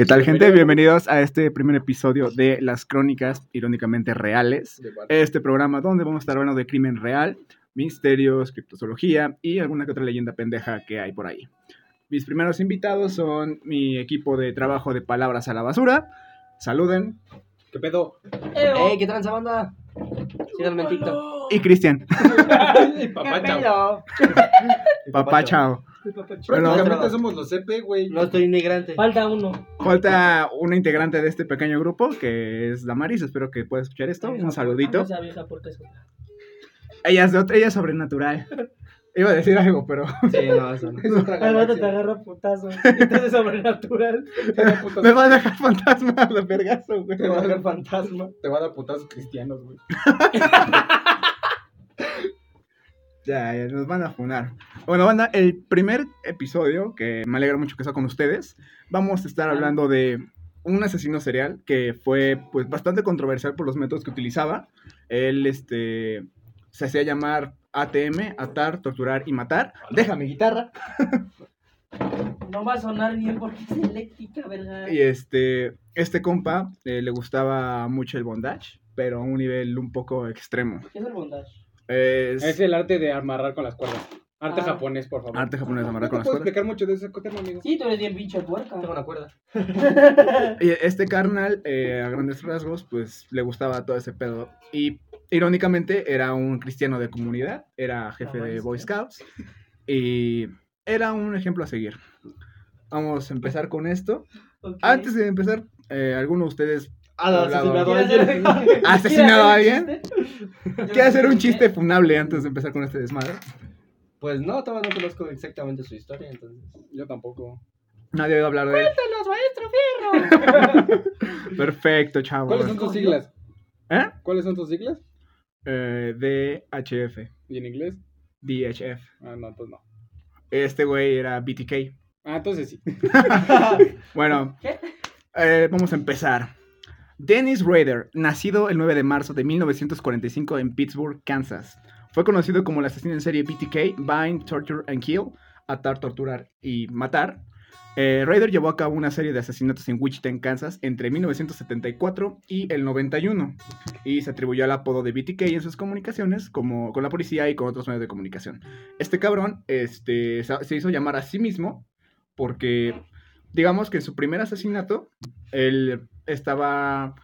¿Qué tal, gente? Bienvenidos a este primer episodio de Las Crónicas Irónicamente Reales. Este programa donde vamos a estar hablando de crimen real, misterios, criptozoología y alguna que otra leyenda pendeja que hay por ahí. Mis primeros invitados son mi equipo de trabajo de Palabras a la Basura. Saluden. ¿Qué pedo? ¡Ey, qué tranza, banda! Síganme en TikTok. Y Cristian. Papá, chao. Papá, chao. Bueno, Prácticamente somos los CP, güey. No estoy inmigrante. Falta uno. Falta una integrante de este pequeño grupo que es Damaris. Espero que pueda escuchar esto. Un saludito. Ella es, de otra, ella es sobrenatural. Iba a decir algo, pero Sí, no, eso no. Es otra Al rato te agarra putazo. Entonces es sobrenatural. Te va a dar putazos- me va a dejar fantasma de vergazo, güey. Te va a dar fantasma. Te va a dar putazos cristianos, güey. Ya, ya, nos van a funar. Bueno, banda, el primer episodio, que me alegra mucho que está con ustedes, vamos a estar hablando de un asesino serial que fue pues bastante controversial por los métodos que utilizaba. Él este se hacía llamar ATM, atar, torturar y matar. Déjame guitarra. No va a sonar bien porque es eléctrica, ¿verdad? Y este este compa eh, le gustaba mucho el bondage, pero a un nivel un poco extremo. ¿Qué es el bondage? Es, Es el arte de amarrar con las cuerdas. Arte Ah. japonés, por favor. arte japonés de amarrar con las cuerdas. explicar mucho de ese tema, amigo. Sí, tú eres bien pinche puerca. Tengo una cuerda. Y este carnal, eh, a grandes rasgos, pues le gustaba todo ese pedo. Y irónicamente era un cristiano de comunidad, era jefe de Boy Scouts y era un ejemplo a seguir. Vamos a empezar con esto. Antes de empezar, eh, ¿alguno de ustedes Ah. Asesinado a ¿Quieres alguien. hacer- ¿Ha asesinado a ¿Quieres alguien? hacer un chiste? quiere hacer un chiste funable antes de empezar con este desmadre? Pues no, todavía no conozco exactamente su historia, entonces. Yo tampoco. Nadie ha oído hablar de él. ¡Los maestro fierro! Perfecto, chavos. ¿Cuáles son tus siglas? ¿Eh? ¿Cuáles son tus siglas? Eh, DHF, ¿Y en inglés? DHF. Ah, no, pues no. Este güey era BTK. Ah, entonces sí. Bueno, ¿Qué? eh, vamos a empezar. Dennis Rader, nacido el 9 de marzo de 1945 en Pittsburgh, Kansas. Fue conocido como el asesino en serie BTK, Bind, Torture and Kill, atar, torturar y matar. Eh, Rader llevó a cabo una serie de asesinatos en Wichita, Kansas, entre 1974 y el 91, y se atribuyó el apodo de BTK en sus comunicaciones como con la policía y con otros medios de comunicación. Este cabrón este, se hizo llamar a sí mismo porque, digamos que en su primer asesinato, él estaba,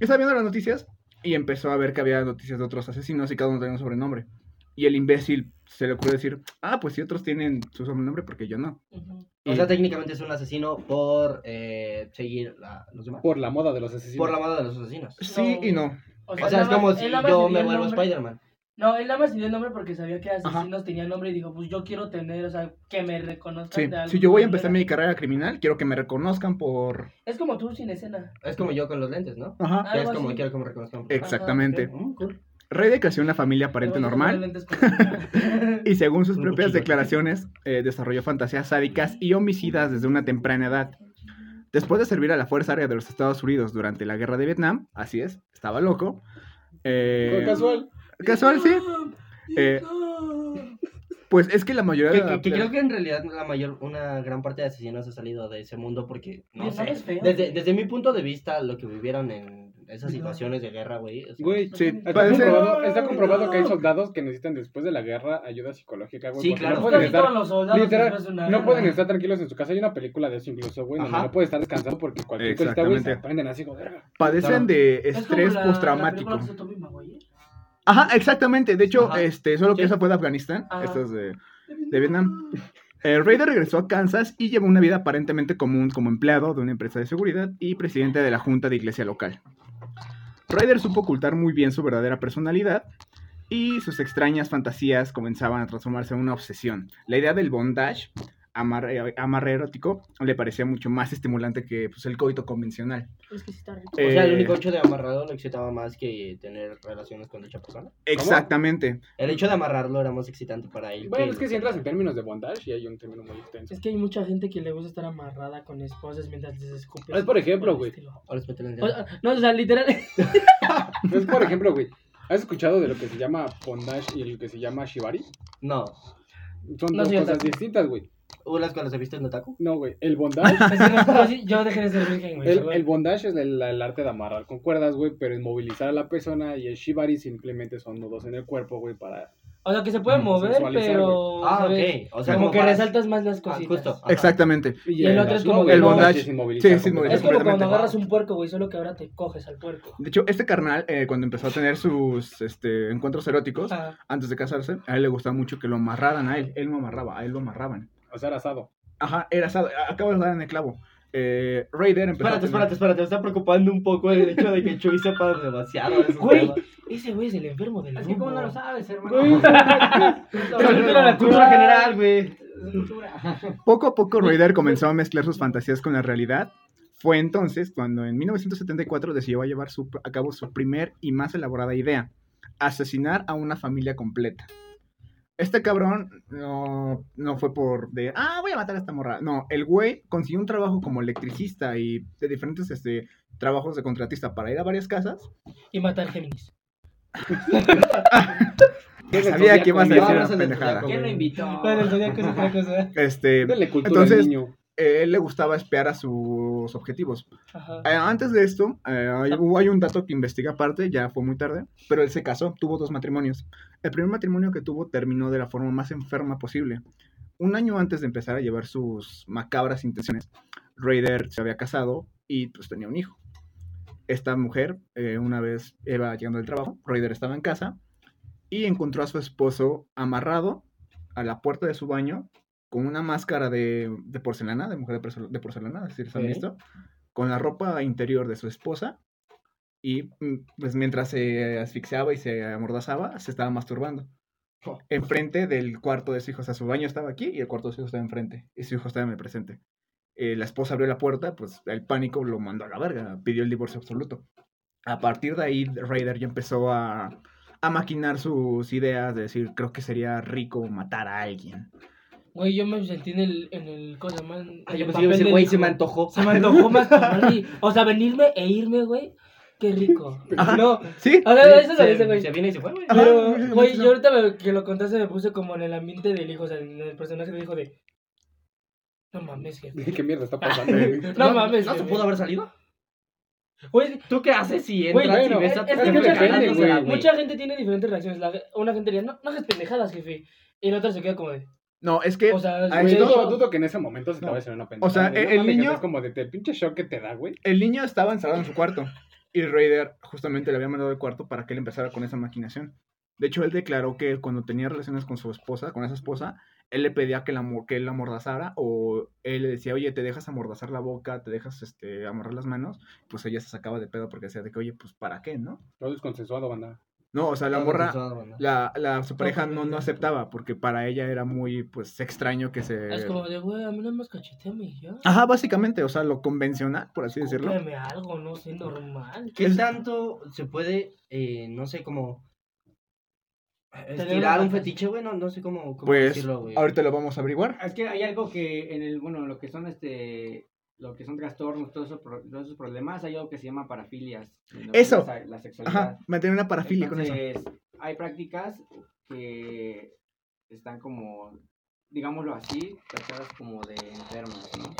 estaba viendo las noticias y empezó a ver que había noticias de otros asesinos y cada uno tenía un sobrenombre. Y el imbécil se le ocurrió decir, ah, pues si otros tienen su sobrenombre, porque yo no. O Y- sea, técnicamente es un asesino por eh, seguir a los demás. Por la moda de los asesinos. Por la moda de los asesinos. sí No. y no. O sea, es como si yo me el vuelvo Spider-Man. No, él nada más dio el nombre porque sabía que Ajá. asesinos tenían nombre y dijo, pues yo quiero tener, o sea, que me reconozcan Sí. de algo. Si yo voy a empezar mi carrera criminal, quiero que me reconozcan por... Es como tú sin escena. Es como yo con los lentes, ¿no? Ajá. Que es como así. quiero que me reconozcan. Exactamente. Mm, cool. Reyde creció en una familia aparente normal. Y según sus propias declaraciones, eh, desarrolló fantasías sádicas y homicidas desde una temprana edad. Después de servir a la Fuerza Aérea de los Estados Unidos durante la Guerra de Vietnam, así es, estaba loco. eh, casual. Casual, sí. Eh, Pues es que la mayoría Que, de... que- que creo que en realidad la mayor, una gran parte de asesinos ha salido de ese mundo porque, no sé, es feo. desde, desde mi punto de vista, lo que vivieron en esas situaciones de guerra, güey. o sea, Güey, Sí, está parece- comprobado, está comprobado que hay soldados que necesitan después de la guerra ayuda psicológica, güey. Sí, claro. No pueden, estar, todos los soldados literal, después de una no pueden estar tranquilos en su casa. Hay una película de eso incluso, güey, donde Ajá. no pueden estar descansando porque cualquier cosita, güey, se Exactamente. prenden así. Padecen Claro. de Es estrés la- la postraumático. película Ajá, exactamente. De hecho, Ajá. este, solo que Sí. esa fue de Afganistán. Ajá. Esto es de, de Vietnam. Eh, Raider regresó a Kansas y llevó una vida aparentemente común como empleado de una empresa de seguridad y presidente de la junta de iglesia local. Raider supo ocultar muy bien su verdadera personalidad y sus extrañas fantasías comenzaban a transformarse en una obsesión. La idea del bondage, amarre, amarre erótico, le parecía mucho más estimulante que pues, el coito convencional. Es que sí está rico. O sea, el Eh, único hecho de amarrarlo lo excitaba más que tener relaciones con dicha persona. Exactamente. El hecho de amarrarlo era más excitante para él. Bueno, es que si entras en términos de bondage, y hay un término muy extenso. Es que hay mucha gente que le gusta estar amarrada con esposas mientras les escupe. Es por ejemplo, güey. no, o sea, literal. Es por ejemplo, güey. ¿Has escuchado de lo que se llama bondage y lo que se llama shibari? No. Son No dos cosas distintas, güey. ¿Hubo las cuando se viste en otaku? No, güey. El bondage. Yo sí- dejé de ser virgen, güey. El, el bondage es el, el arte de amarrar con cuerdas, güey, pero inmovilizar a la persona y el shibari simplemente son nudos en el cuerpo, güey, para... O sea, que se puede Mm, mover, pero. Ah, ¿sabes? ok. O sea, como, que para- resaltas más las Ah, cositas. justo. ajá. Exactamente. Y el otro es como el no, bondage- es inmovilizar sí, es como cuando agarras un puerco, güey, solo que ahora te coges al puerco. De hecho, este carnal, eh, cuando empezó a tener sus este, encuentros eróticos, Ah, antes de casarse, a él le gustaba mucho que lo amarraran a él. Él no amarraba, a él lo amarraban. O sea, era asado. Ajá, era asado. Acabo de dar en el clavo. Eh, Raider empezó a Espérate, tener- espérate, espérate. Me está preocupando un poco el hecho de que Chuy sepa demasiado de esos Güey. temas. ese güey es el enfermo del Es que, ¿cómo no lo sabes, hermano? Güey. Cultura, cultura general, güey. Cultura. Poco a poco Raider comenzó a mezclar sus fantasías con la realidad. Fue entonces cuando en 1974 decidió llevar su- a cabo su primer y más elaborada idea, asesinar a una familia completa. Este cabrón no, no fue por de, ah, voy a matar a esta morra. No, el güey consiguió un trabajo como electricista y de diferentes este, trabajos de contratista para ir a varias casas. Y matar Géminis. Sabía que ibas a decir una pendejada. ¿Quién lo invitó? No, el zodiaco es otra cosa. Este, Dale cultura Entonces- al niño. Eh, él le gustaba espiar a sus objetivos. Ajá. Eh, antes de esto, eh, hay, hubo- hay un dato que investiga aparte, ya fue muy tarde, pero él se casó, tuvo dos matrimonios. El primer matrimonio que tuvo terminó de la forma más enferma posible. Un año antes de empezar a llevar sus macabras intenciones, Raider se había casado y pues tenía un hijo. Esta mujer, eh, una vez iba llegando del trabajo, Raider estaba en casa y encontró a su esposo amarrado a la puerta de su baño con una máscara de, de porcelana, de mujer de, porcel- de porcelana, si les han visto, con la ropa interior de su esposa y mm, pues mientras se asfixiaba y se amordazaba, se estaba masturbando. Enfrente del cuarto de su hijo, o sea, su baño estaba aquí y el cuarto de su hijo estaba enfrente y su hijo estaba en el presente. Eh, la esposa abrió la puerta, pues el pánico lo mandó a la verga, pidió el divorcio absoluto. A partir de ahí, Raider ya empezó a, a maquinar sus ideas de decir, creo que sería rico matar a alguien. Güey, yo me sentí en el, en el, ¿cómo se llama? En Ay, yo el pensé que güey, se me antojó. Se me antojó más tomar y- O sea, venirme e irme, güey. Qué rico. Ajá. No, ¿Sí? a ver, eso lo dice, se, güey. se viene y se fue, güey. Pero, güey, yo ahorita me- que lo contaste me puse como en el ambiente del hijo, o sea, en el personaje del hijo de... No mames, jefe. ¿Qué mierda está pasando? No, mames, ¿No se pudo haber salido? Güey, ¿Tú qué haces si Güey, entras bueno, y ves es, a es tu que es que mucha gente, güey. mucha gente tiene diferentes reacciones. La, una gente diría, no, no hagas pendejadas, jefe. Y la otra se queda como de, No, es que o sea, a Güey, esto- dudo, dudo que en ese momento se te No. vaya a hacer una pendejada. O sea, güey. No el mames, niño- Es como de, del pinche shock que te da, güey. el niño estaba encerrado en su cuarto y Raider justamente le había mandado el cuarto para que él empezara con esa maquinación. De hecho, él declaró que cuando tenía relaciones con su esposa, con esa esposa, él le pedía que, la, amor- que él la amordazara o él le decía, oye, te dejas amordazar la boca, te dejas este, amarrar las manos, pues ella se sacaba de pedo porque decía de que, oye, pues ¿para qué, no? Todo es consensuado, banda. No, o sea, la morra, la, la, su pareja no, no aceptaba porque para ella era muy, pues, extraño que se... es como de, güey, a mí nada más cacheteame y ya. Ajá, básicamente, o sea, lo convencional, por así decirlo. Cómprame algo, no sé, normal. ¿Qué Es- tanto se puede, eh, no sé, como estirar un fetiche, güey? No, no sé cómo, cómo Pues, decirlo, güey. ahorita lo vamos a averiguar. Es que hay algo que en el, bueno, lo que son este, lo que son trastornos, todos esos, pro- todos esos problemas, hay algo que se llama parafilias. Eso. es La, la sexualidad. Ajá, mantener una parafilia con eso. Entonces, hay prácticas que están como, digámoslo así, tratadas como de enfermas, ¿no?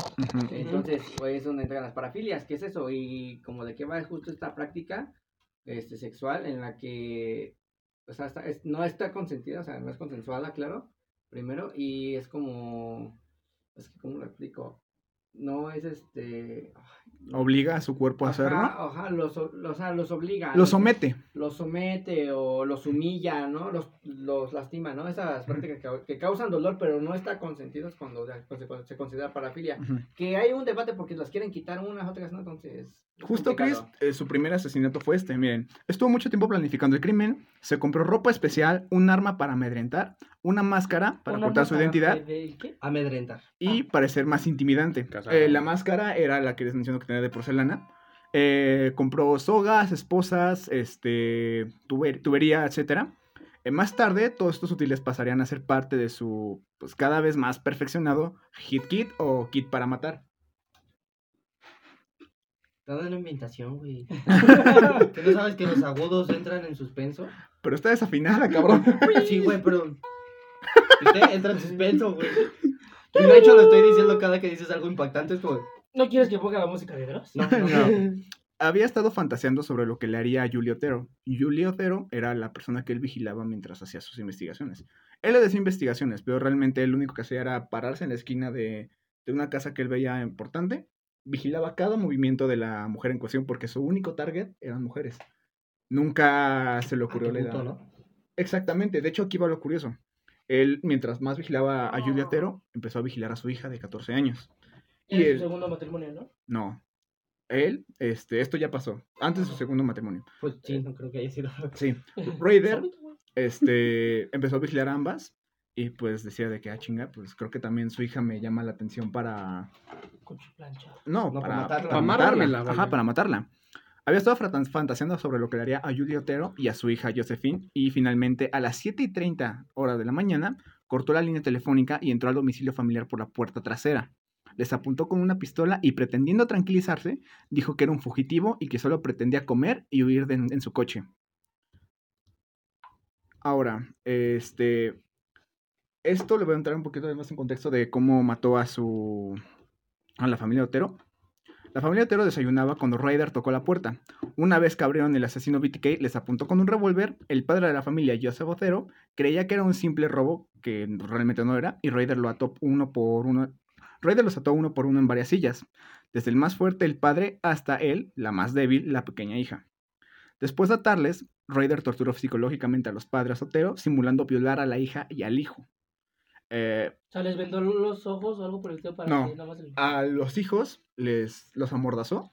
Entonces, pues es donde entran las parafilias, ¿qué es eso? Y como de qué va justo esta práctica este, sexual en la que, o sea, está- es- no está consentida, o sea, no es consensuada, claro, primero, y es como, es que, ¿cómo lo explico? No es este... Obliga a su cuerpo a hacerlo. Ajá, los, o- los, los obliga. Lo los- somete. los somete o los humilla, ¿no? Los, los lastima, ¿no? Esas prácticas que, que causan dolor, pero no está consentidas cuando se, se considera parafilia. Que hay un debate porque las quieren quitar unas, otras no, entonces... es Justo Chris, eh, su primer asesinato fue este. Miren, estuvo mucho tiempo planificando el crimen. Se compró ropa especial, un arma para amedrentar, una máscara para Una ocultar su máscara identidad de- de- ¿qué? Amedrentar. y parecer más intimidante. Casado. Eh, la máscara era la que les menciono que tenía de porcelana. Eh, compró sogas, esposas, este, tuber- tubería, etcétera. Eh, más tarde, todos estos útiles pasarían a ser parte de su, pues cada vez más perfeccionado hit kit o kit para matar. Está dando inventación, güey. ¿Que no sabes que los agudos entran en suspenso? Pero está desafinada, cabrón. Sí, güey, pero... Usted entra en suspenso, güey. Y de hecho lo estoy diciendo cada que dices algo impactante. Es como. ¿No quieres que ponga la música de Dross? No, no, No. Había estado fantaseando sobre lo que le haría a Julio Otero. Y Julio Otero era la persona que él vigilaba mientras hacía sus investigaciones. Él le decía investigaciones, pero realmente él lo único que hacía era pararse en la esquina de, de una casa que él veía importante. Vigilaba cada movimiento de la mujer en cuestión porque su único target eran mujeres. Nunca se le ocurrió la ¿no? Exactamente, de hecho aquí va lo curioso. Él, mientras más vigilaba a Julio Otero, empezó a vigilar a su hija de 14 años. Y él, su segundo matrimonio, ¿no? no, él, este, esto ya pasó, antes de su segundo matrimonio. Pues sí, no creo que haya sido. Sí, Raider, Solito, güey. este, empezó a vigilar a ambas y pues decía de que, ah, chinga, pues creo que también su hija me llama la atención para, Con su plancha. no, No, para, para matarla. para Para matarla, ajá, para matarla. Había estado fantaseando sobre lo que le haría a Julio Otero y a su hija Josephine y finalmente a las 7 y 30 horas de la mañana cortó la línea telefónica y entró al domicilio familiar por la puerta trasera. Les apuntó con una pistola y pretendiendo tranquilizarse, dijo que era un fugitivo y que solo pretendía comer y huir de- en su coche. Ahora, este... Esto le voy a entrar un poquito más en contexto de cómo mató a su... a la familia Otero. La familia Otero desayunaba cuando Ryder tocó la puerta. Una vez que abrieron, el asesino BTK les apuntó con un revólver. El padre de la familia, Joseph Otero, creía que era un simple robo, que realmente no era, y Ryder lo ató uno por uno. Ryder los ató uno por uno en varias sillas, desde el más fuerte, el padre, hasta él, la más débil, la pequeña hija. Después de atarles, Ryder torturó psicológicamente a los padres Otero, simulando violar a la hija y al hijo. Eh, O sea, les vendó los ojos o algo por el estilo para No. que nada más el... a los hijos les los amordazó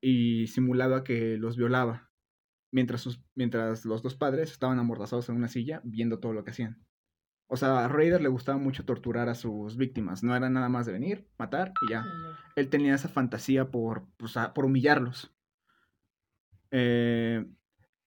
y simulaba que los violaba mientras sus mientras los dos padres estaban amordazados en una silla viendo todo lo que hacían. O sea, a Raider le gustaba mucho torturar a sus víctimas, no era nada más de venir, matar y ya. Él tenía esa fantasía por, pues, a- por humillarlos. Eh,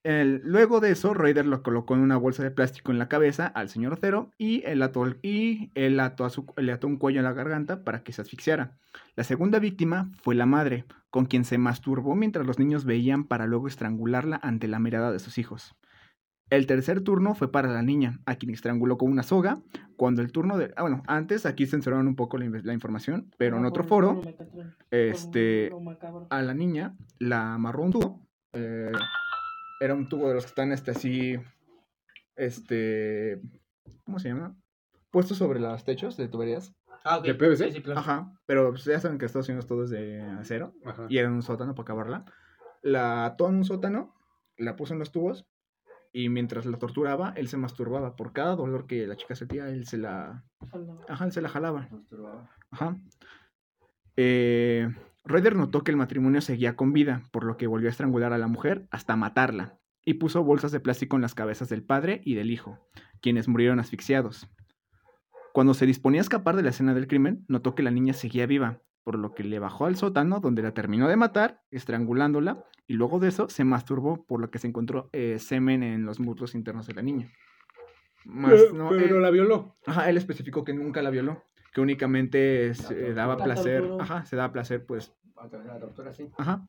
el- luego de eso, Raider lo colocó en una bolsa de plástico en la cabeza al señor Otero y él ató, y él ató, a su- le ató un cuello en la garganta para que se asfixiara. La segunda víctima fue la madre, con quien se masturbó mientras los niños veían para luego estrangularla ante la mirada de sus hijos. El tercer turno fue para la niña, a quien estranguló con una soga. Cuando el turno de... Ah, bueno, antes aquí censuraron un poco la, información, pero en otro foro, este, a la niña la amarró un tubo. eh, era un tubo de los que están este así. Este. ¿Cómo se llama? Puestos sobre los techos de tuberías. Ah, ok. ¿De PVC? Sí, sí, claro. Ajá. Pero pues, ya saben que Estados Unidos todo es de acero. Ajá. Y era un sótano para acabarla. La ató en un sótano. La puso en los tubos. Y mientras la torturaba, él se masturbaba. Por cada dolor que la chica sentía, él se la. Ajá, él se la jalaba. Ajá. Eh, Ryder notó que el matrimonio seguía con vida, por lo que volvió a estrangular a la mujer hasta matarla, y puso bolsas de plástico en las cabezas del padre y del hijo, quienes murieron asfixiados. Cuando se disponía a escapar de la escena del crimen, notó que la niña seguía viva, por lo que le bajó al sótano donde la terminó de matar, estrangulándola, y luego de eso se masturbó, por lo que se encontró eh, semen en los muslos internos de la niña. Más, Pero, no, pero él- la violó. Ajá, él especificó que nunca la violó, que únicamente se daba La placer, ajá, se daba placer, pues, A través de la tortura, sí. ajá.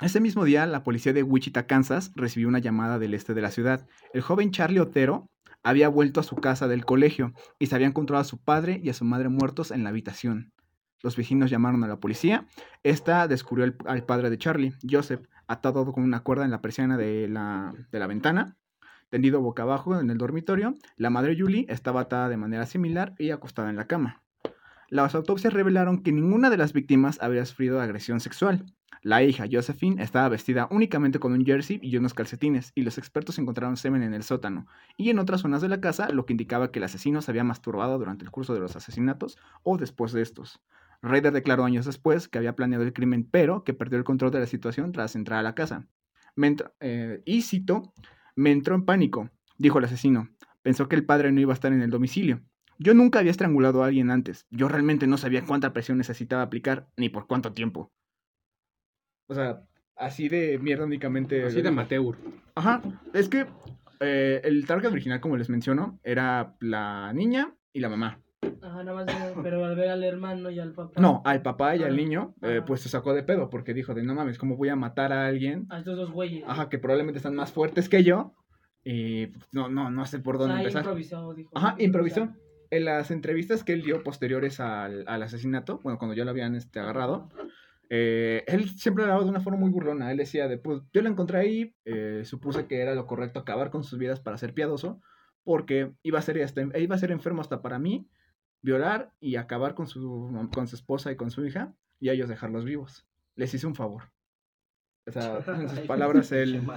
Ese mismo día, la policía de Wichita, Kansas, recibió una llamada del este de la ciudad. El joven Charlie Otero había vuelto a su casa del colegio y se había encontrado a su padre y a su madre muertos en la habitación. Los vecinos llamaron a la policía. Esta descubrió al, al padre de Charlie, Joseph, atado con una cuerda en la persiana de la, de la ventana, tendido boca abajo en el dormitorio. La madre Julie estaba atada de manera similar y acostada en la cama. Las autopsias revelaron que ninguna de las víctimas había sufrido agresión sexual. La hija, Josephine, estaba vestida únicamente con un jersey y unos calcetines, y los expertos encontraron semen en el sótano y en otras zonas de la casa, lo que indicaba que el asesino se había masturbado durante el curso de los asesinatos o después de estos. Ryder declaró años después que había planeado el crimen, pero que perdió el control de la situación tras entrar a la casa. Eh, y cito, me entró en pánico, dijo el asesino. Pensó que el padre no iba a estar en el domicilio. Yo nunca había estrangulado a alguien antes. Yo realmente no sabía cuánta presión necesitaba aplicar ni por cuánto tiempo. O sea, así de mierda únicamente. Así de amateur. Ajá. Es que eh, el target original, como les menciono, era la niña y la mamá. Ajá, nada más, de- pero al ver al hermano y al papá. No, al papá y al Ah, niño, eh, pues se sacó de pedo porque dijo de no mames, ¿cómo voy a matar a alguien? A estos dos güeyes. Ajá, que probablemente están más fuertes que yo. Y pues, no, no, no sé por O dónde sea, empezar. improvisó, dijo. Ajá, improvisó. en las entrevistas que él dio posteriores al, al asesinato, bueno, cuando ya lo habían este, agarrado, eh, él siempre hablaba de una forma muy burlona. Él decía, de, pues yo lo encontré ahí, eh, supuse que era lo correcto acabar con sus vidas para ser piadoso, porque iba a ser, hasta, iba a ser enfermo hasta para mí, violar y acabar con su, con su esposa y con su hija, y a ellos dejarlos vivos. Les hice un favor. O sea, en sus palabras, él...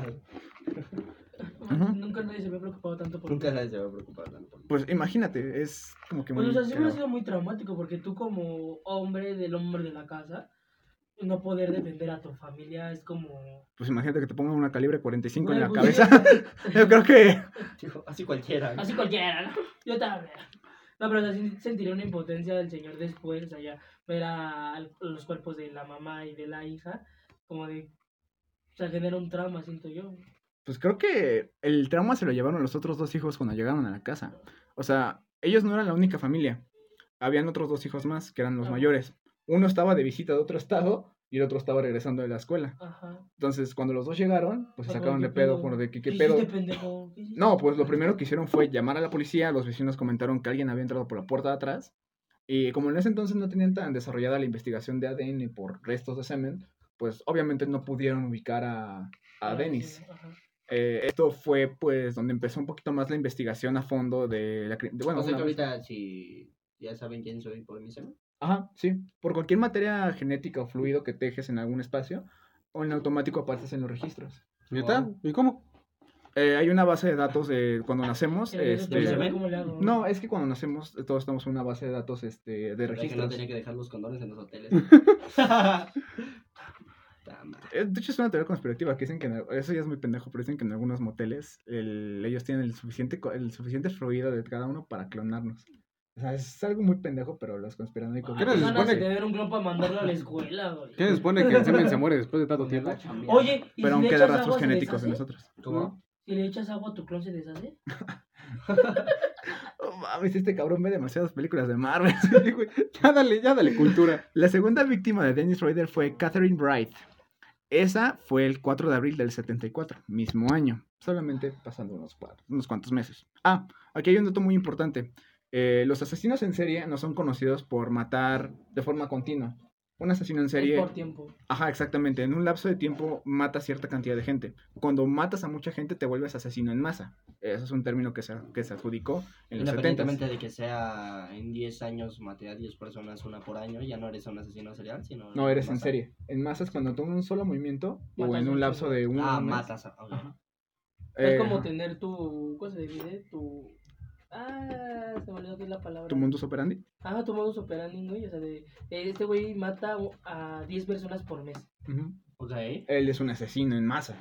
Nunca nadie se había preocupado tanto por Nunca nadie se va a preocupar tanto. Pues imagínate, es como que muy... Pues, o sea, siempre ha sido muy traumático porque tú como hombre del hombre de la casa, no poder defender a tu familia es como... Pues imagínate que te pongan una calibre 45 en la pues, cabeza. Yo creo que... Así cualquiera. ¿no? Así cualquiera, ¿no? Yo también. No, pero o sea, sí sentiría una impotencia del señor después, o sea, ya ver a los cuerpos de la mamá y de la hija, como de... O sea, genera un trauma, siento yo. Pues creo que el trauma se lo llevaron los otros dos hijos cuando llegaron a la casa. O sea, ellos no eran la única familia. Habían otros dos hijos más, que eran los Ah. mayores. Uno estaba de visita de otro estado y el otro estaba regresando de la escuela. Ajá. Entonces, cuando los dos llegaron, pues se sacaron ¿qué de pedo, pedo? por de que qué ¿Qué pedo. No, pues lo primero que hicieron fue llamar a la policía, los vecinos comentaron que alguien había entrado por la puerta de atrás, y como en ese entonces no tenían tan desarrollada la investigación de ADN por restos de semen, pues obviamente no pudieron ubicar a, a Dennis. sí, ajá. Eh, esto fue pues donde empezó un poquito más la investigación a fondo de la... de- bueno, o sea que ahorita si ya saben quién soy por mi semen. Ajá, sí. Por cualquier materia genética o fluido que tejes en algún espacio, o en automático apareces en los registros. ¿Neta? ¿Y cómo? Eh, hay una base de datos de cuando nacemos. Este, pues. No, es que cuando nacemos eh, todos estamos en una base de datos este, de ¿Verdad que no registros. tenía que dejar los condones en los hoteles. Eh, De hecho, es una teoría conspirativa que dicen que, en eso ya es muy pendejo, pero dicen que en algunos moteles el- ellos tienen el suficiente, el suficiente fluido de cada uno para clonarnos. O sea, es algo muy pendejo, pero los conspiranoicos... Ah, ¿Qué qué se ganas de supone? tener un clon para mandarlo a la escuela, güey. ¿Quién se supone que el semen se muere después de tanto tiempo? Oye, ¿y Pero si aún le echas rastros agua, genéticos en nosotros. ¿Cómo? Si le echas agua a tu clon, ¿se deshace? Oh, mames, este cabrón ve demasiadas películas de Marvel. Ya dale, ya dale cultura. La segunda víctima de Dennis Rader fue Catherine Bright. Esa fue el 4 de abril del 74, mismo año, solamente pasando unos, unos cuantos meses. Ah, aquí hay un dato muy importante. Eh, los asesinos en serie no son conocidos por matar de forma continua. Un asesino en serie, Es por tiempo. ajá, exactamente, en un lapso de tiempo mata cierta cantidad de gente. Cuando matas a mucha gente te vuelves asesino en masa. Eso es un término que se, que se adjudicó en los 70. Independientemente de que sea en 10 años maté a 10 personas una por año, ya no eres un asesino serial, sino... No, eres en serie. En masa es cuando en un solo movimiento o en un lapso de un Ah, mes, matas a... ok. Ajá. Es Eh, como tener tu. ¿Cómo se divide? Tu. Ah, se me olvidó que es la palabra. tu mundo operandi. Ah, tu modus operandi, güey. O sea, de, de este güey mata a 10 personas por mes. Ok. Él es un asesino en masa.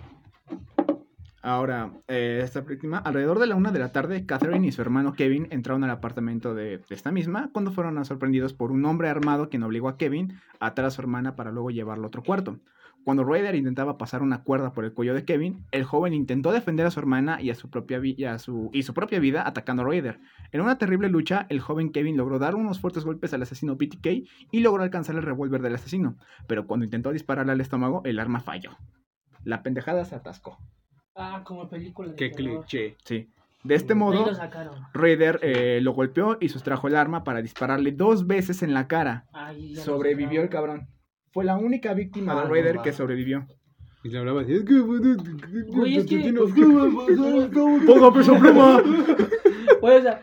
Ahora, eh, esta víctima, alrededor de la una de la tarde, Catherine y su hermano Kevin entraron al apartamento de, de esta misma cuando fueron sorprendidos por un hombre armado quien obligó a Kevin a atar a su hermana para luego llevarlo a otro cuarto. Cuando Ryder intentaba pasar una cuerda por el cuello de Kevin, el joven intentó defender a su hermana y a su propia, y a su, y su propia vida atacando a Ryder. En una terrible lucha, el joven Kevin logró dar unos fuertes golpes al asesino BTK y logró alcanzar el revólver del asesino, pero cuando intentó dispararle al estómago, el arma falló. La pendejada se atascó. Ah, como película. de Qué terror. cliché. Sí. De este modo. Raider eh, lo golpeó y sustrajo el arma para dispararle dos veces en la cara. Sobrevivió el cabrón. Fue la única víctima Ah, de no Raider que sobrevivió. Y le hablaba así. Es que. Güey, es que- ¡Ponga peso pluma! Güey, o sea,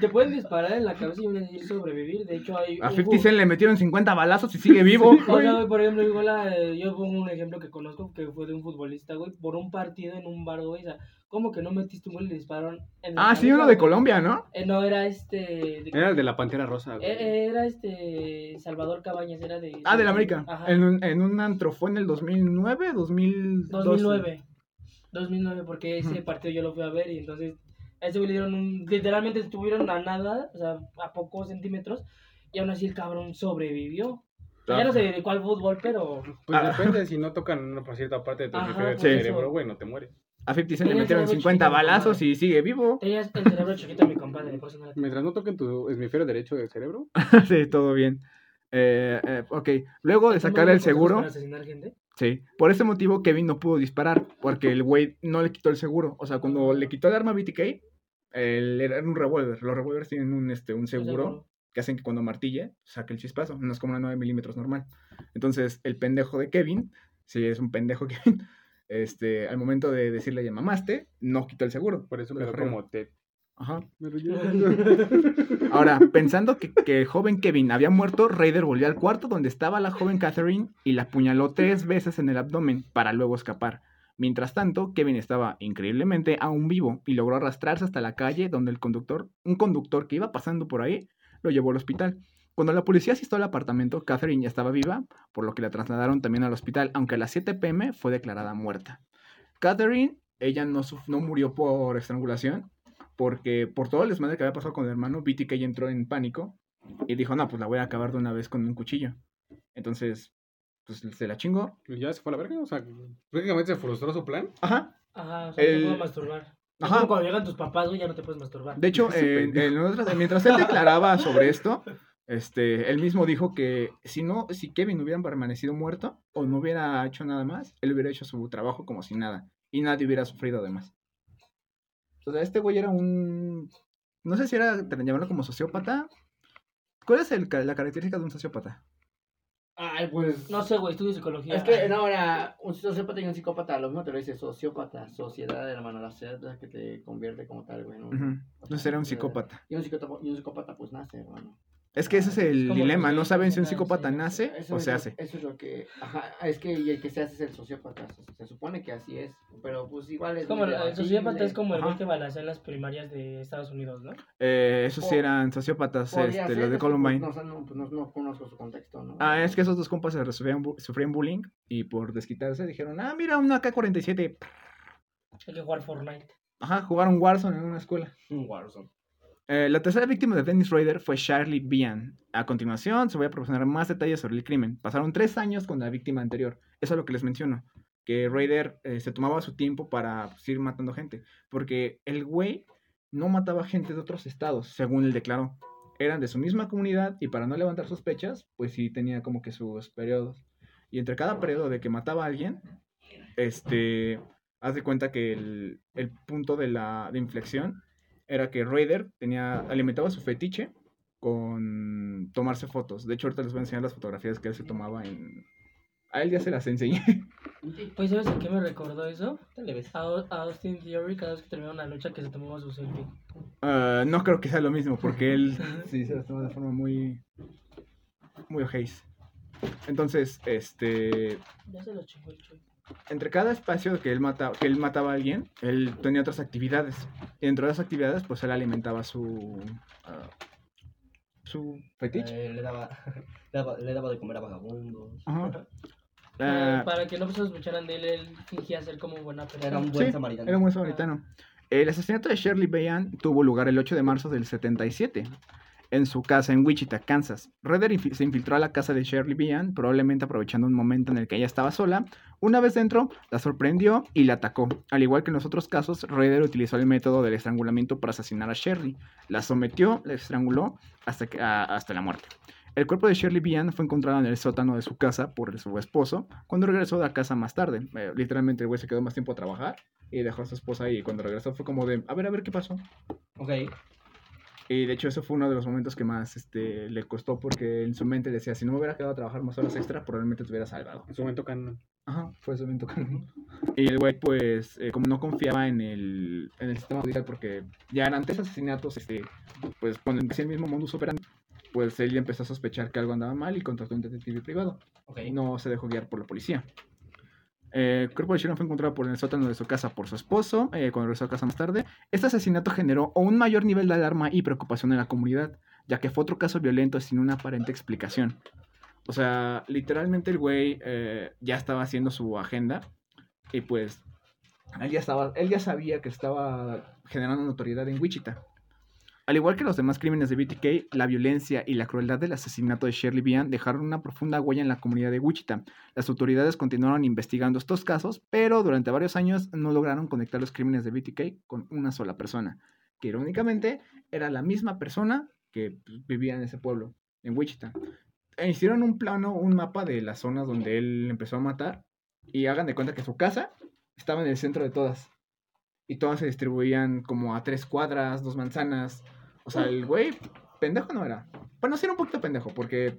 te pueden disparar en la cabeza y sobrevivir. De hecho, hay. A un 50 ju- Cent le metieron 50 balazos y sigue vivo. O sea, güey, por ejemplo, igual a- eh, yo pongo un ejemplo que conozco que fue de un futbolista, güey, por un partido en un bar, güey, o sea, ¿cómo que no metiste un gol y le dispararon en la Ah, sí, uno de güey? Colombia, ¿no? Eh, no, era este... de- Era el de la pantera rosa. güey. eh, Era este Salvador Cabañas, era de... Ah, del América. Ajá. En un, en un antro. ¿Fue en el 2009? 2012. 2009. 2009, porque ese partido yo lo fui a ver y entonces a ese güey le dieron un... Literalmente estuvieron a nada, o sea, a pocos centímetros, y aún así el cabrón sobrevivió. Ya no se dedicó al fútbol, pero... Pues Ah. depende, si no tocan una por cierta parte de tu Ajá, de tu cerebro, güey, no te mueres. A 50 Cent le metieron cerebro 50 chiquito, balazos y sigue vivo. Tenías el cerebro chiquito mi compadre, por eso no la Mientras no toquen tu hemisferio derecho del cerebro. sí, todo bien. Eh, eh, ok, luego de sacar el seguro, Para asesinar gente? Sí, por ese motivo Kevin no pudo disparar, porque el güey no le quitó el seguro. O sea, cuando le quitó el arma a BTK, El- era un revólver. Los revólveres tienen un, este, un seguro que hacen que cuando martille saque el chispazo. No es como una 9 milímetros normal. Entonces, el pendejo de Kevin, si es un pendejo Kevin, este, al momento de decirle ya mamaste, no quitó el seguro. Por eso Lo quedó como Ted. Ajá. Pero ya- Ahora, pensando que, que el joven Kevin había muerto, Raider volvió al cuarto donde estaba la joven Catherine y la apuñaló tres veces en el abdomen para luego escapar. Mientras tanto, Kevin estaba increíblemente aún vivo y logró arrastrarse hasta la calle donde el conductor, un conductor que iba pasando por ahí, lo llevó al hospital. Cuando la policía asistió al apartamento, Catherine ya estaba viva, por lo que la trasladaron también al hospital, aunque a las 7 pm fue declarada muerta. Catherine, ella no, no murió por estrangulación, porque por todo el desmadre que había pasado con el hermano, BTK entró en pánico y dijo, no, pues la voy a acabar de una vez con un cuchillo. Entonces, pues se la chingó. Y ya se fue a la verga. O sea, prácticamente se frustró su plan. Ajá. Ajá, o sea, El- te puedo masturbar. Es Ajá. como cuando llegan tus papás, güey, ya no te puedes masturbar. De hecho, otras- mientras él declaraba sobre esto, este, él mismo dijo que si no, si Kevin hubiera permanecido muerto o no hubiera hecho nada más, él hubiera hecho su trabajo como si nada y nadie hubiera sufrido además. O sea, este güey era un, no sé si era, te llamarlo como sociópata. ¿Cuál es el la característica de un sociópata? Ay, pues. No sé, güey, estudio psicología. Es que no, era un sociópata y un psicópata, lo mismo te lo dice sociópata, sociedad, hermano, la sociedad es la que te convierte como tal, güey. ¿no? Entonces era un psicópata. Y un psicópata, y un psicópata pues nace, hermano. Es que ese es el dilema, no saben si un psicópata sí. nace o se lo- hace. Eso es lo que, ajá, es que y el que se hace es el sociópata, se, supone que así es, pero pues igual es Es como el, sociópata es como el güey que balacea en las primarias de Estados Unidos, ¿no? Eh, esos sí eran sociópatas, este, los de es que, Columbine. pues, No, o sea, no, pues, no, no conozco su contexto, ¿no? Ah, es que esos dos compas se sufrían, sufrían bullying y por desquitarse dijeron, ah, mira, una AK-47. Hay que jugar Fortnite. Ajá, jugaron Warzone en una escuela. Un Warzone. Eh, la tercera víctima de Dennis Rader fue Charlie Bian. A continuación, se voy a proporcionar más detalles sobre el crimen. Pasaron tres años con la víctima anterior. Eso es lo que les menciono. Que Raider eh, se tomaba su tiempo para pues, ir matando gente. Porque el güey no mataba gente de otros estados, según él declaró. Eran de su misma comunidad y para no levantar sospechas, pues sí tenía como que sus periodos. Y entre cada periodo de que mataba a alguien, este, haz de cuenta que el, el punto de la de inflexión era que Raider tenía, alimentaba su fetiche con tomarse fotos. De hecho, ahorita les voy a enseñar las fotografías que él se tomaba en... A él ya se las enseñé. Pues, ¿sabes a qué me recordó eso? A, a Austin Theory cada vez que terminaba una lucha que se tomaba su selfie. Ah, no creo que sea lo mismo, porque él sí se las toma de forma muy... Muy ojéis. Entonces, este... Ya se los chingó el chuy. Entre cada espacio que él, mata, que él mataba a alguien, él tenía otras actividades. Y dentro de esas actividades, pues él alimentaba su. ah, su fetiche. Eh, le, daba, le, daba, le daba de comer a vagabundos. Ajá. Eh, Ah, para que no sospecharan de él, él fingía ser como buena persona. Era un buen Sí, samaritano. era un buen samaritano. El asesinato de Shirley Bayan tuvo lugar el 8 de marzo del 77 en su casa en Wichita, Kansas. Redder se infiltró a la casa de Shirley Bayan, probablemente aprovechando un momento en el que ella estaba sola. Una vez dentro, la sorprendió y la atacó. Al igual que en los otros casos, Redder utilizó el método del estrangulamiento para asesinar a Shirley. La sometió, la estranguló hasta, que- a- hasta la muerte. El cuerpo de Shirley Bian fue encontrado en el sótano de su casa por su esposo cuando regresó de la casa más tarde. Eh, literalmente el güey se quedó más tiempo a trabajar y dejó a su esposa ahí. Cuando regresó fue como de, a ver, a ver qué pasó. Ok. Y de hecho eso fue uno de los momentos que más este, le costó porque en su mente decía, si no me hubiera quedado a trabajar más horas extra, probablemente te hubiera salvado. En su momento canon. Ajá, fue su evento canon. Y el güey, pues, eh, como no confiaba en el, en el sistema judicial, porque ya eran tres asesinatos, este, pues, cuando empecé el mismo modus operandi, pues él empezó a sospechar que algo andaba mal y contrató un detective privado. Ok. No se dejó guiar por la policía. Eh, el cuerpo de Sharon fue encontrado por el sótano de su casa por su esposo, eh, cuando regresó a casa más tarde. Este asesinato generó un mayor nivel de alarma y preocupación en la comunidad, ya que fue otro caso violento sin una aparente explicación. O sea, literalmente el güey eh, ya estaba haciendo su agenda y pues él ya, estaba, él ya sabía que estaba generando notoriedad en Wichita. Al igual que los demás crímenes de BTK, la violencia y la crueldad del asesinato de Shirley Bian dejaron una profunda huella en la comunidad de Wichita. Las autoridades continuaron investigando estos casos, pero durante varios años no lograron conectar los crímenes de BTK con una sola persona, que irónicamente era la misma persona que pues, vivía en ese pueblo, en Wichita. E hicieron un plano, un mapa de las zonas donde él empezó a matar, y hagan de cuenta que su casa estaba en el centro de todas. y todas se distribuían como a tres cuadras, dos manzanas. O sea, el güey, pendejo no era. Bueno, sí era un poquito pendejo, porque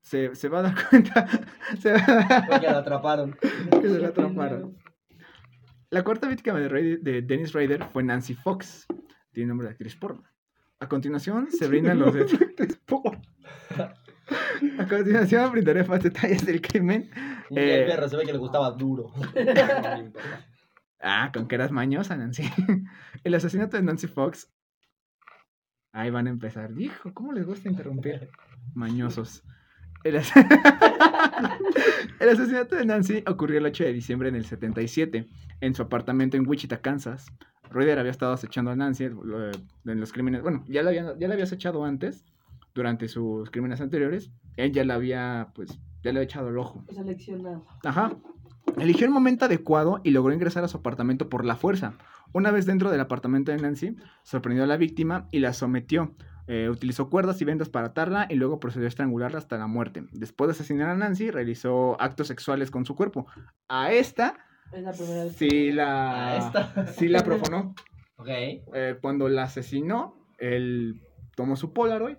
se, se va a dar cuenta. se va a dar- Porque la atraparon. que se la atraparon. La cuarta víctima de, Dennis Rader fue Nancy Fox, tiene nombre de actriz porno. A continuación se brindan los detalles. A continuación brindaré más detalles del crimen. Y Eh. el perro se ve que le gustaba duro. Ah, con que eras mañosa, Nancy. El asesinato de Nancy Fox. Ahí van a empezar. Dijo, ¿cómo les gusta interrumpir? Mañosos. El, as- el asesinato de Nancy ocurrió el 8 de diciembre en el 77, en su apartamento en Wichita, Kansas. Ryder había estado acechando a Nancy lo- en los crímenes. Bueno, ya la había, ya la había acechado antes, durante sus crímenes anteriores. Él ya la había, pues, ya le había echado el ojo. Seleccionado. Ajá. Eligió el momento adecuado y logró ingresar a su apartamento por la fuerza. Una vez dentro del apartamento de Nancy, sorprendió a la víctima y la sometió. Eh, utilizó cuerdas y vendas para atarla y luego procedió a estrangularla hasta la muerte. Después de asesinar a Nancy, realizó actos sexuales con su cuerpo. A esta Es la primera vez. sí la, A esta. sí la profanó. Ok. Eh, cuando la asesinó, él tomó su Polaroid,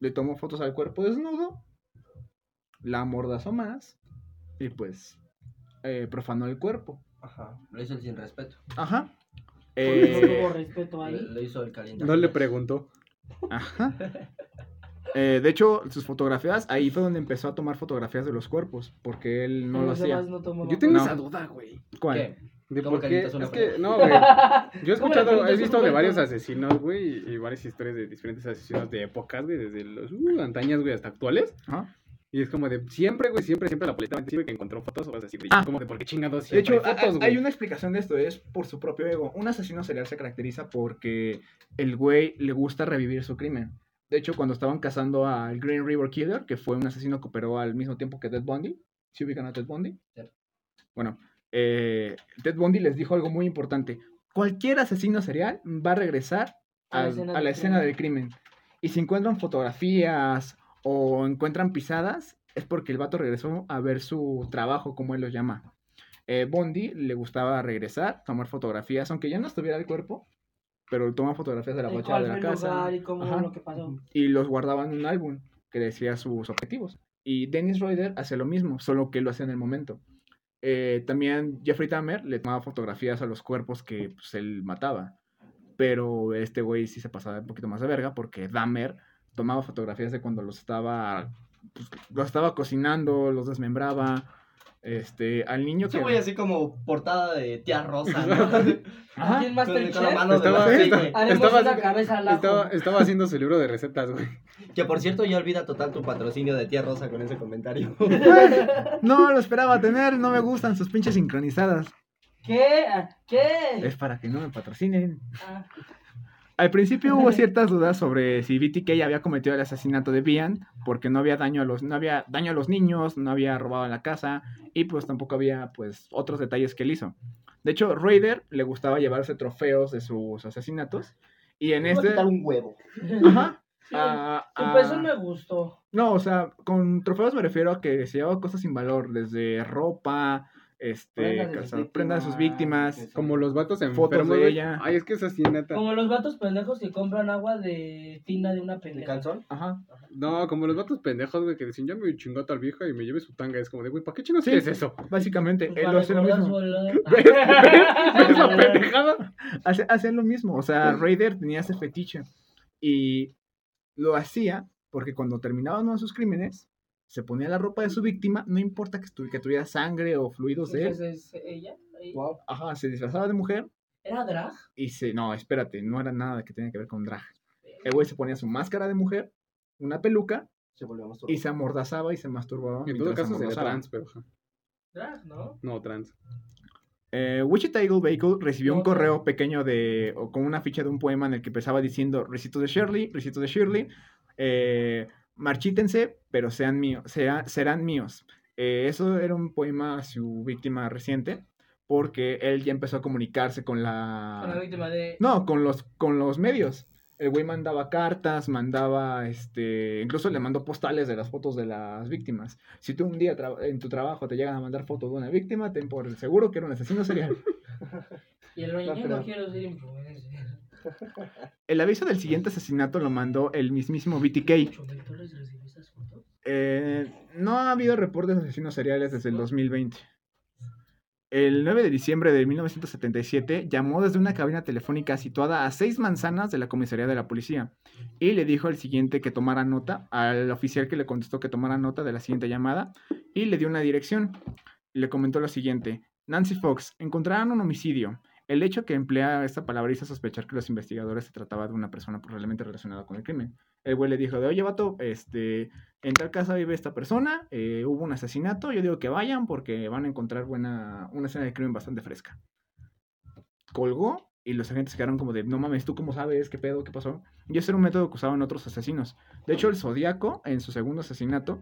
le tomó fotos al cuerpo desnudo, la amordazó más y pues eh, profanó el cuerpo. Ajá. Lo hizo sin respeto. Ajá. No Eh, tuvo respeto Lo, ahí. lo hizo el caliente. No le preguntó. ajá. Eh, de hecho, sus fotografías, ahí fue donde empezó a tomar fotografías de los cuerpos, porque él no lo los hacía. no Yo tengo No. esa duda, güey. ¿Cuál? ¿Qué? De ¿Cómo por qué. Es que, no, güey. Yo he ¿Cómo le escuchado, he visto de varios asesinos, güey, y, varias historias de diferentes asesinos de épocas, güey, desde los uh, antañas, güey, hasta actuales. Ajá. Y es como de siempre, güey, siempre, siempre la policía siempre que encontró fotos o vas a decir, Ah. como de por qué chingados De hecho, hay ha- fotos, güey. hay una explicación de esto, es por su propio ego. Un asesino serial se caracteriza porque el güey le gusta revivir su crimen. De hecho, cuando estaban cazando al Green River Killer, que fue un asesino que operó al mismo tiempo que Ted Bundy, ¿sí ubican a Ted Bundy? Sí. Bueno, eh, Ted Bundy les dijo algo muy importante. Cualquier asesino serial va a regresar A la escena a la del escena crimen. del crimen. Y si encuentran fotografías o encuentran pisadas, es porque el vato regresó a ver su trabajo, como él lo llama. Eh, Bondi le gustaba regresar, tomar fotografías, aunque ya no estuviera el cuerpo, pero toma fotografías de la cuál de la casa y cómo lo que pasó. y los guardaba en un álbum que decía sus objetivos. Y Dennis Roeder hace lo mismo, solo que lo hace en el momento. Eh, también Jeffrey Dahmer le tomaba fotografías a los cuerpos que pues, él mataba. Pero este güey sí se pasaba un poquito más de verga porque Dahmer tomaba fotografías de cuando los estaba, pues, los estaba cocinando, los desmembraba. Este, al niño que... Yo voy así como portada de tía Rosa, la Masterchef mano Estaba- de la estaba- serie. haremos estaba una así- cabeza al ajo. Estaba, estaba haciendo su libro de recetas, güey. Que por cierto ya olvida total tu patrocinio de tía Rosa con ese comentario. No lo esperaba tener, no me gustan sus pinches sincronizadas. ¿Qué? ¿Qué? Es para que no me patrocinen. Ah, Al principio hubo ciertas dudas sobre si BTK había cometido el asesinato de Bian, porque no había daño a los, no había daño a los niños, no había robado en la casa, y pues tampoco había pues otros detalles que él hizo. De hecho, Raider le gustaba llevarse trofeos de sus asesinatos. Y en este. quitar un huevo. Ajá. sí. a- Su a- peso me gustó. No, o sea, con trofeos me refiero a que se llevaba cosas sin valor, desde ropa, este, de calzado- prendas de sus víctimas. Como los vatos Fotos enfermos, de güey. ella. Ay, es que es así, neta. Como los vatos pendejos que compran agua de tina de una ¿De pendeja. calzón? Ajá. No, como los vatos pendejos, güey, que dicen, ya me chingó a tal vieja y me lleve su tanga. Es como de, güey, ¿para qué chingos Sí. quieres eso? Básicamente, Pues él para lo hace lo mismo. ¿Ves? ¿Ves? ¿Ves la pendejada? Hace, hace lo mismo. O sea, Raider tenía ese fetiche. Y lo hacía porque cuando terminaba uno de sus crímenes, se ponía la ropa de su víctima, no importa que, que tuviera sangre o fluidos de él. Entonces, ella. ella- Wow. Ajá, se disfrazaba de mujer ¿Era drag? y se. No, espérate, no era nada que tenía que ver con drag. El güey se ponía su máscara de mujer, una peluca Se y se amordazaba y se masturbaba. En todo caso sería trans, pero... ajá. Drag, ¿no? No, trans. Eh, Wichita Eagle Vehicle recibió un correo no. pequeño de, o con una ficha de un poema en el que empezaba diciendo, recito de Shirley, recito de Shirley, eh, marchítense, pero sean míos, sea- serán míos. Eh, eso era un poema a su víctima reciente, porque él ya empezó a comunicarse con la... Con la víctima de. No, con los, con los medios. El güey mandaba cartas, mandaba, este, incluso le mandó postales de las fotos de las víctimas. Si tú un día tra- en tu trabajo te llegan a mandar fotos de una víctima, ten por seguro que era un asesino serial. Y el No "Yo no creo. quiero ser influencer. El aviso del siguiente asesinato lo mandó el mismísimo BTK. Eh, no ha habido reportes de asesinos seriales desde el 2020. El 9 de diciembre de 1977 llamó desde una cabina telefónica situada a seis manzanas de la comisaría de la policía y le dijo al siguiente que tomara nota, al oficial que le contestó que tomara nota de la siguiente llamada y le dio una dirección. Le comentó lo siguiente, Nancy Fox, encontraron un homicidio. El hecho que emplea esta palabra hizo sospechar que los investigadores se trataba de una persona probablemente relacionada con el crimen. El güey le dijo de, oye, vato, este, en tal casa vive esta persona, eh, hubo un asesinato, yo digo que vayan porque van a encontrar buena, una escena de crimen bastante fresca. Colgó y los agentes quedaron como de, no mames, ¿tú cómo sabes? ¿Qué pedo? ¿Qué pasó? Y ese era un método que usaban otros asesinos. De hecho, el Zodíaco, en su segundo asesinato,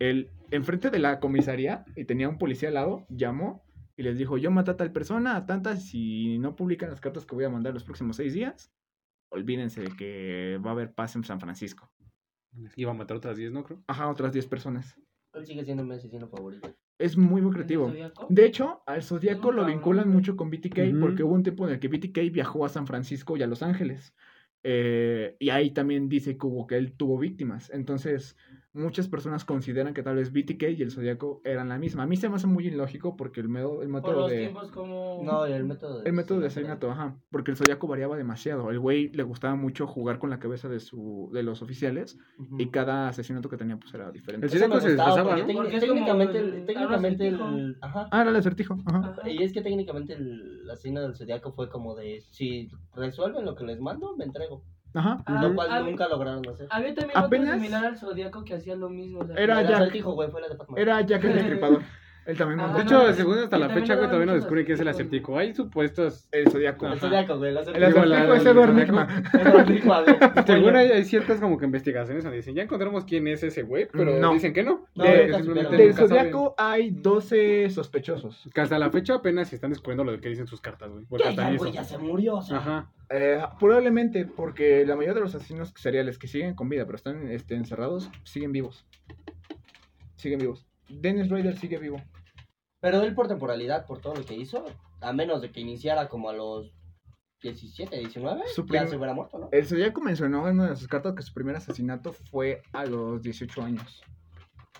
él, enfrente de la comisaría, y tenía un policía al lado, llamó y les dijo, yo maté a tal persona, a tantas, si no publican las cartas que voy a mandar los próximos seis días, olvídense de que va a haber paz en San Francisco. Iba a matar otras 10, ¿no? Creo. Ajá, otras 10 personas. Él sigue siendo mi asesino favorito. Es muy, muy creativo. De hecho, al Zodíaco lo vinculan mucho con BTK porque hubo un tiempo en el que BTK viajó a San Francisco y a Los Ángeles. Eh, y ahí también dice que, hubo, que él tuvo víctimas. Entonces, muchas personas consideran que tal vez BTK y el Zodíaco eran la misma. A mí se me hace muy ilógico porque el, medo- el Por método los de... tiempos como... No, el método de El método de asesinato. ajá. Porque el Zodíaco variaba demasiado. El güey le gustaba mucho jugar con la cabeza de, su, de los oficiales y cada asesinato que tenía pues era diferente. El Zodíaco se como técnicamente, el- el, el técnicamente el, acertijo. ajá. Ah, era el acertijo. Ajá. Ajá. Y es que técnicamente el asesino del zodiaco fue como de si resuelven lo que les mando, me entrego. Ajá. Ah, lo cual nunca lograron hacer. Había también Apenas- otro similar al Zodíaco que hacía lo mismo. o sea, Era Jack. güey, de. Era Jack el Destripador. Él también Ah. De hecho, no, según hasta la fecha, güey, todavía no descubre qué es el acertijo. Hay supuestos. El Zodíaco. El zodiaco, güey. El acertijo. Es Edward Nigma. Según hay, hay ciertas como que investigaciones donde dicen, ya encontramos quién es ese güey, pero No. dicen que no. No, supieron. Del. Zodíaco hay 12 sospechosos. Que hasta la fecha apenas se están descubriendo lo que dicen sus cartas, güey. Porque hasta ya, güey ya se murió, o sea. Ajá. Eh, probablemente porque la mayoría de los asesinos seriales que siguen con vida pero están este, encerrados siguen vivos. Siguen vivos. Dennis Rader sigue vivo. Pero él por temporalidad, por todo lo que hizo, a menos de que iniciara como a los 17, 19, Su ya se hubiera muerto, ¿no? El Zodíaco mencionó en una de sus cartas que su primer asesinato fue a los 18 años.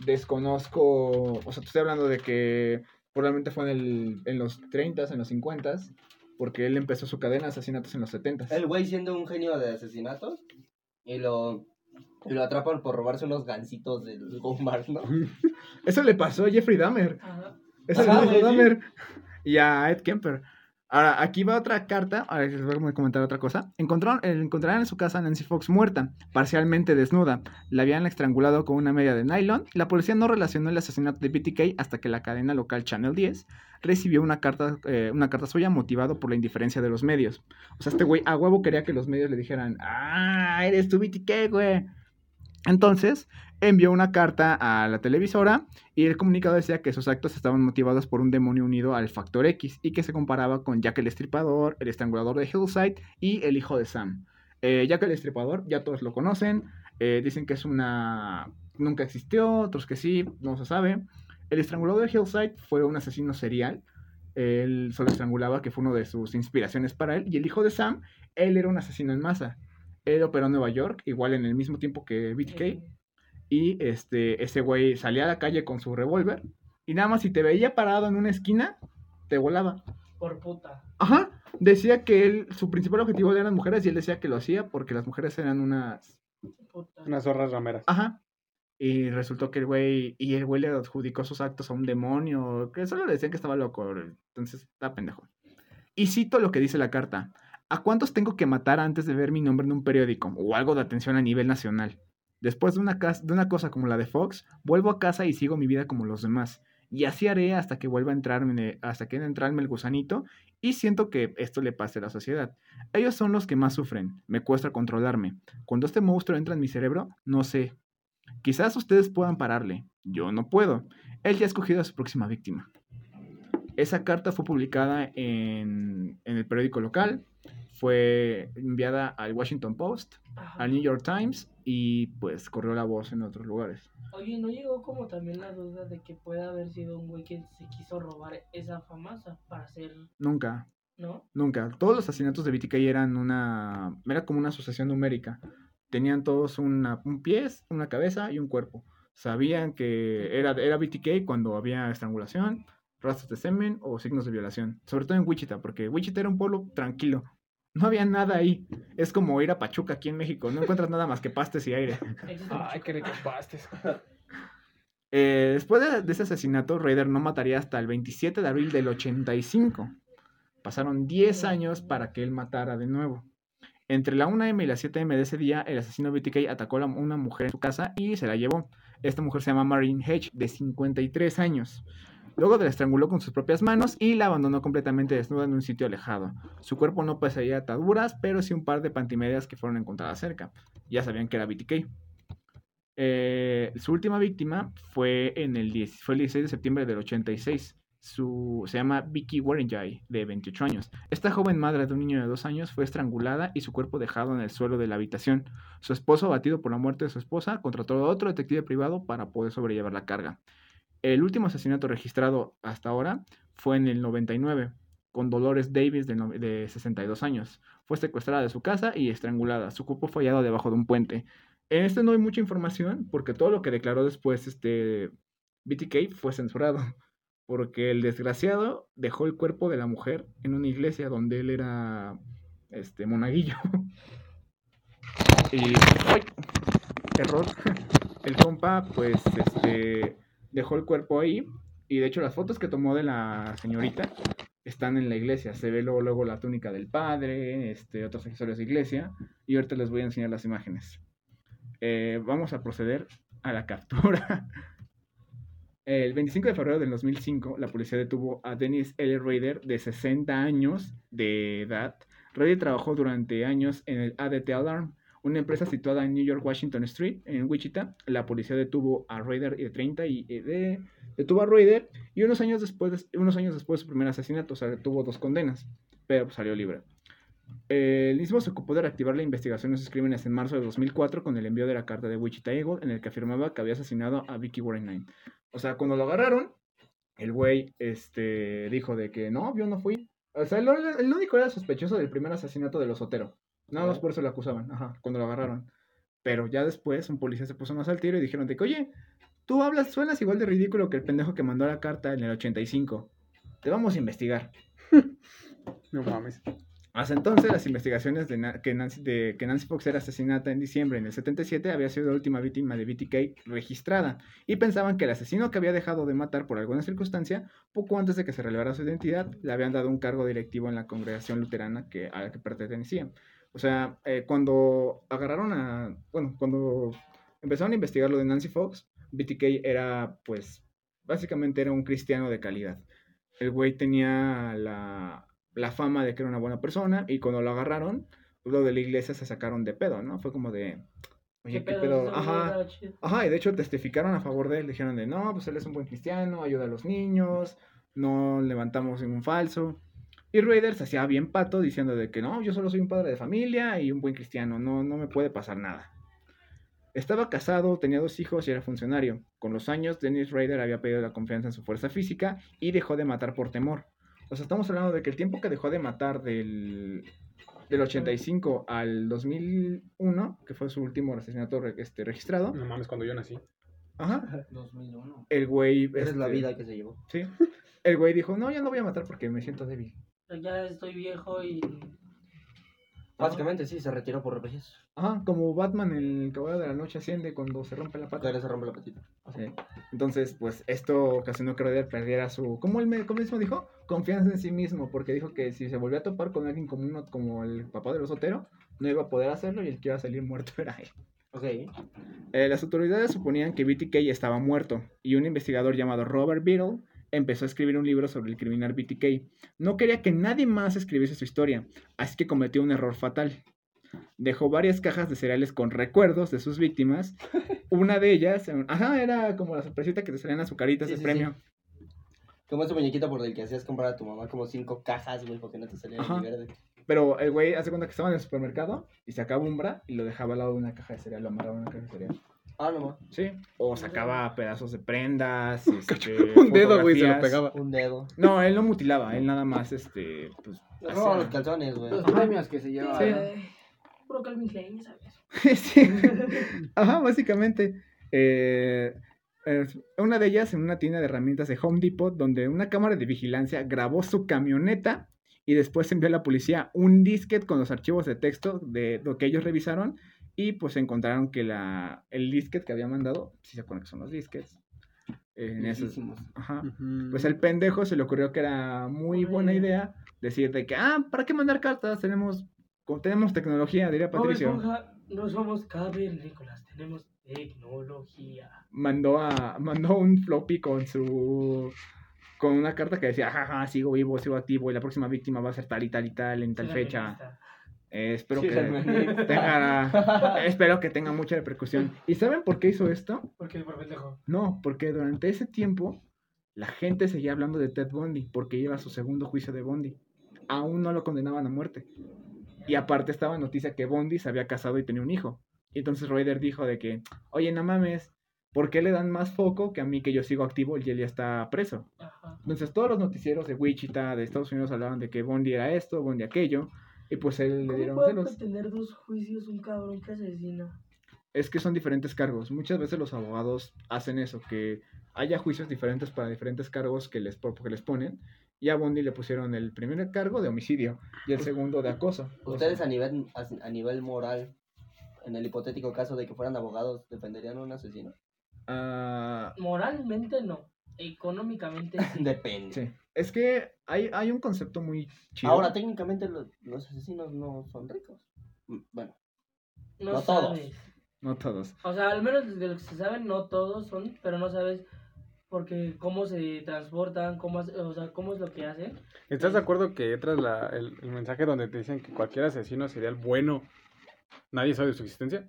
Desconozco, o sea, te estoy hablando de que probablemente fue en, el, en los 30s, en los 50s, porque él empezó su cadena de asesinatos en los 70s. El güey siendo un genio de asesinatos y lo, y lo atrapan por robarse unos gansitos del Walmart, ¿no? Eso le pasó a Jeffrey Dahmer. Ajá. Eso le pasó a sí. Dahmer. Y a Ed Kemper. Ahora, aquí va otra carta. Ahora les voy a comentar otra cosa. Encontraron, eh, encontraron en su casa a Nancy Fox muerta, parcialmente desnuda. La habían estrangulado con una media de nylon. La policía no relacionó el asesinato de BTK hasta que la cadena local Channel 10 recibió una carta, eh, una carta suya motivado por la indiferencia de los medios. O sea, este güey a huevo quería que los medios le dijeran, ah, eres tu BTK, güey. Entonces, envió una carta a la televisora y el comunicado decía que sus actos estaban motivados por un demonio unido al factor X y que se comparaba con Jack el Estripador, el estrangulador de Hillside y el hijo de Sam. Eh, Jack el Estripador, ya todos lo conocen, eh, dicen que es una... nunca existió, otros que sí, no se sabe. El estrangulador de Hillside fue un asesino serial, él solo estrangulaba, que fue una de sus inspiraciones para él, y el hijo de Sam, él era un asesino en masa. Él operó en Nueva York, igual en el mismo tiempo que BTK. Y este, ese güey salía a la calle con su revólver. Y nada más si te veía parado en una esquina, te volaba. Por puta. Ajá. Decía que él, su principal objetivo eran las mujeres y él decía que lo hacía porque las mujeres eran unas... puta. Unas zorras rameras. Ajá. Y resultó que el güey, y el güey le adjudicó sus actos a un demonio, que solo le decían que estaba loco. Entonces, está pendejo. Y cito lo que dice la carta. ¿A cuántos tengo que matar antes de ver mi nombre en un periódico o algo de atención a nivel nacional? Después de una, cosa como la de Fox, vuelvo a casa y sigo mi vida como los demás. Y así haré hasta que vuelva a entrarme, hasta que entrarme el gusanito y siento que esto le pase a la sociedad. Ellos son los que más sufren, me cuesta controlarme. Cuando este monstruo entra en mi cerebro, no sé. Quizás ustedes puedan pararle, yo no puedo. Él ya ha escogido a su próxima víctima. Esa carta fue publicada en, en el periódico local, fue enviada al Washington Post, Ajá. al New York Times y pues corrió la voz en otros lugares. Oye, ¿no llegó como también la duda de que pueda haber sido un güey que se quiso robar esa famasa para hacer... Nunca. ¿no? Nunca. Todos los asesinatos de BTK eran una. Era como una asociación numérica. Tenían todos una, un pie, una cabeza y un cuerpo. Sabían que era, era BTK cuando había estrangulación, rastros de semen o signos de violación. Sobre todo en Wichita, porque Wichita era un pueblo tranquilo. No había nada ahí. Es como ir a Pachuca aquí en México. No encuentras nada más que pastes y aire. Ay, qué ricos pastes. Eh, después de, de ese asesinato, Raider no mataría hasta el 27 de abril del 85. Pasaron 10 años para que él matara de nuevo. Entre la 1M y la 7M de ese día, el asesino BTK atacó a una mujer en su casa y se la llevó. Esta mujer se llama Marine Hedge, de 53 años. Luego la estranguló con sus propias manos y la abandonó completamente desnuda en un sitio alejado. Su cuerpo no poseía ataduras, pero sí un par de pantimedias que fueron encontradas cerca. Ya sabían que era BTK. Eh, su última víctima fue, en el 10 fue el 16 de septiembre del 86. Su, se llama Vicky Warrenjay, de 28 años. Esta joven madre de un niño de 2 años fue estrangulada y su cuerpo dejado en el suelo de la habitación. Su esposo, abatido por la muerte de su esposa, contrató a otro detective privado para poder sobrellevar la carga. El último asesinato registrado hasta ahora fue en el 99, con Dolores Davis, de, no- de 62 años. Fue secuestrada de su casa y estrangulada. Su cuerpo fue hallado debajo de un puente. En este no hay mucha información porque todo lo que declaró después este BTK fue censurado. Porque el desgraciado dejó el cuerpo de la mujer en una iglesia donde él era este monaguillo. y ¡ay! error. El compa pues este dejó el cuerpo ahí y de hecho las fotos que tomó de la señorita están en la iglesia. Se ve luego, la túnica del padre, este, otros accesorios de iglesia y ahorita les voy a enseñar las imágenes. Eh, vamos a proceder a la captura. El 25 de febrero del 2005, la policía detuvo a Dennis L. Rader, de 60 años de edad. Rader trabajó durante años en el ADT Alarm, una empresa situada en New York, Washington Street, en Wichita. La policía detuvo a Rader de 30 y eh, de- detuvo a Rader y unos años después, unos años después de su primer asesinato, o sea, tuvo dos condenas, pero salió libre. El mismo se ocupó de reactivar la investigación de sus crímenes en marzo de 2004 con el envío de la carta de Wichita Eagle en el que afirmaba que había asesinado a Vicky Warren O sea, cuando lo agarraron, el güey este, dijo de que no, yo no fui. O sea, el, el único era sospechoso del primer asesinato de los Otero. Nada más por eso lo acusaban, ajá, cuando lo agarraron. Pero ya después un policía se puso más al tiro y dijeron de que, oye, tú hablas, suenas igual de ridículo que el pendejo que mandó la carta en el 85. Te vamos a investigar. No mames. Hasta entonces, las investigaciones de, Na- que, Nancy, de que Nancy Fox era asesinada en diciembre en el 77 había sido la última víctima de BTK registrada y pensaban que el asesino que había dejado de matar por alguna circunstancia, poco antes de que se revelara su identidad, le habían dado un cargo directivo en la congregación luterana que, a la que pertenecía. O sea, eh, cuando agarraron a... Bueno, cuando empezaron a investigar lo de Nancy Fox, BTK era, pues, básicamente era un cristiano de calidad. El güey tenía la, la fama de que era una buena persona y cuando lo agarraron, pues, lo de la iglesia se sacaron de pedo, ¿no? Fue como de, oye, ¿qué, pedo? Güey Ajá, ajá, y de hecho testificaron a favor de él, dijeron de, no, pues él es un buen cristiano, ayuda a los niños, no levantamos ningún falso. Y Raiders se hacía bien pato diciendo de que no, yo solo soy un padre de familia y un buen cristiano, no, no me puede pasar nada. Estaba casado, tenía dos hijos y era funcionario. Con los años, Dennis Rader había perdido la confianza en su fuerza física y dejó de matar por temor. O sea, estamos hablando de que el tiempo que dejó de matar del, del 85 al 2001, que fue su último asesinato re- este, registrado, No mames, cuando yo nací. ajá, 2001. el güey... Esa es la este, vida que se llevó. Sí. El güey dijo, no, ya no voy a matar porque me siento débil. Ya estoy viejo y. Básicamente sí, se retiró por vejez. Ajá, como Batman en el Caballero de la Noche asciende cuando se rompe la pata. Todavía se rompe la patita. Sí. Entonces, pues esto ocasionó que Rader perdiera su, como él me- como mismo dijo, confianza en sí mismo, porque dijo que si se volvía a topar con alguien como, uno, como el papá de los Otero, no iba a poder hacerlo y el que iba a salir muerto era él. Ok. Eh, las autoridades suponían que BTK estaba muerto y un investigador llamado Robert Beadle empezó a escribir un libro sobre el criminal BTK. No quería que nadie más escribiese su historia, así que cometió un error fatal. Dejó varias cajas de cereales con recuerdos de sus víctimas. Una de ellas, eh, ajá, era como la sorpresita que te salían azucaritas Sí, de sí, premio. Como ese muñequito por el que hacías comprar a tu mamá como cinco cajas, güey, porque no te salía ni verde. Pero el güey hace cuenta que estaba en el supermercado y sacaba un bra y lo dejaba al lado de una caja de cereal, lo amarraba en una caja de cereal. Ah, no más. Sí. O sacaba pedazos de prendas. este, Un dedo, güey, se lo pegaba. Un dedo. No, él no mutilaba, él nada más, este, pues... Le hacía- roban los calzones, güey. Los premios que se lleva. Sí. Ay, Puro Calvin Klein, ¿sabes? Sí. Ajá, básicamente. eh, eh, una de ellas en una tienda de herramientas de Home Depot, donde una cámara de vigilancia grabó su camioneta y después envió a la policía un disquete con los archivos de texto de lo que ellos revisaron y pues encontraron que la, el disquete que había mandado, si se acuerdan que son los disquetes, eh, en esos, pues el pendejo se le ocurrió que era muy buena idea decir de que, ah, ¿para qué mandar cartas? Tenemos, tenemos tecnología, diría Patricio. Esponja, no somos cavernícolas, tenemos tecnología. mandó a mandó un floppy con su con una carta que decía jaja sigo vivo sigo activo y la próxima víctima va a ser tal y tal y tal en tal fecha. Eh, espero Sí, que tenga espero que tenga mucha repercusión. Y saben por qué hizo esto Porque por pendejo. no porque durante ese tiempo la gente seguía hablando de Ted Bundy porque iba a su segundo juicio de Bundy. Aún no lo condenaban a muerte. Y aparte estaba noticia que Bundy se había casado y tenía un hijo. Y entonces Raider dijo de que oye no mames ¿Por qué le dan más foco que a mí que yo sigo activo y él ya está preso? Ajá. Entonces todos los noticieros de Wichita, de Estados Unidos hablaban de que Bondi era esto, Bondi aquello, y pues él le ¿Cómo dieron puede celos. tener dos juicios un cabrón que asesina? Es que son diferentes cargos. Muchas veces los abogados hacen eso, que haya juicios diferentes para diferentes cargos que les, que les ponen. Y a Bondi le pusieron el primer cargo de homicidio y el segundo de acoso. O Ustedes sea, a nivel, a, a nivel moral, en el hipotético caso de que fueran abogados, ¿defenderían a un asesino? ah, Moralmente no. Económicamente sí. Depende. sí. Es que hay, hay un concepto muy chido. Ahora, técnicamente lo- los asesinos no son ricos. Bueno, No, No todos. sabes. No todos. O sea, al menos de lo que se saben, no todos son, pero no sabes porque cómo se transportan, cómo, hace- o sea, cómo es lo que hacen. ¿Estás de acuerdo que tras la, el, el mensaje donde te dicen que cualquier asesino serial bueno, nadie sabe de su existencia?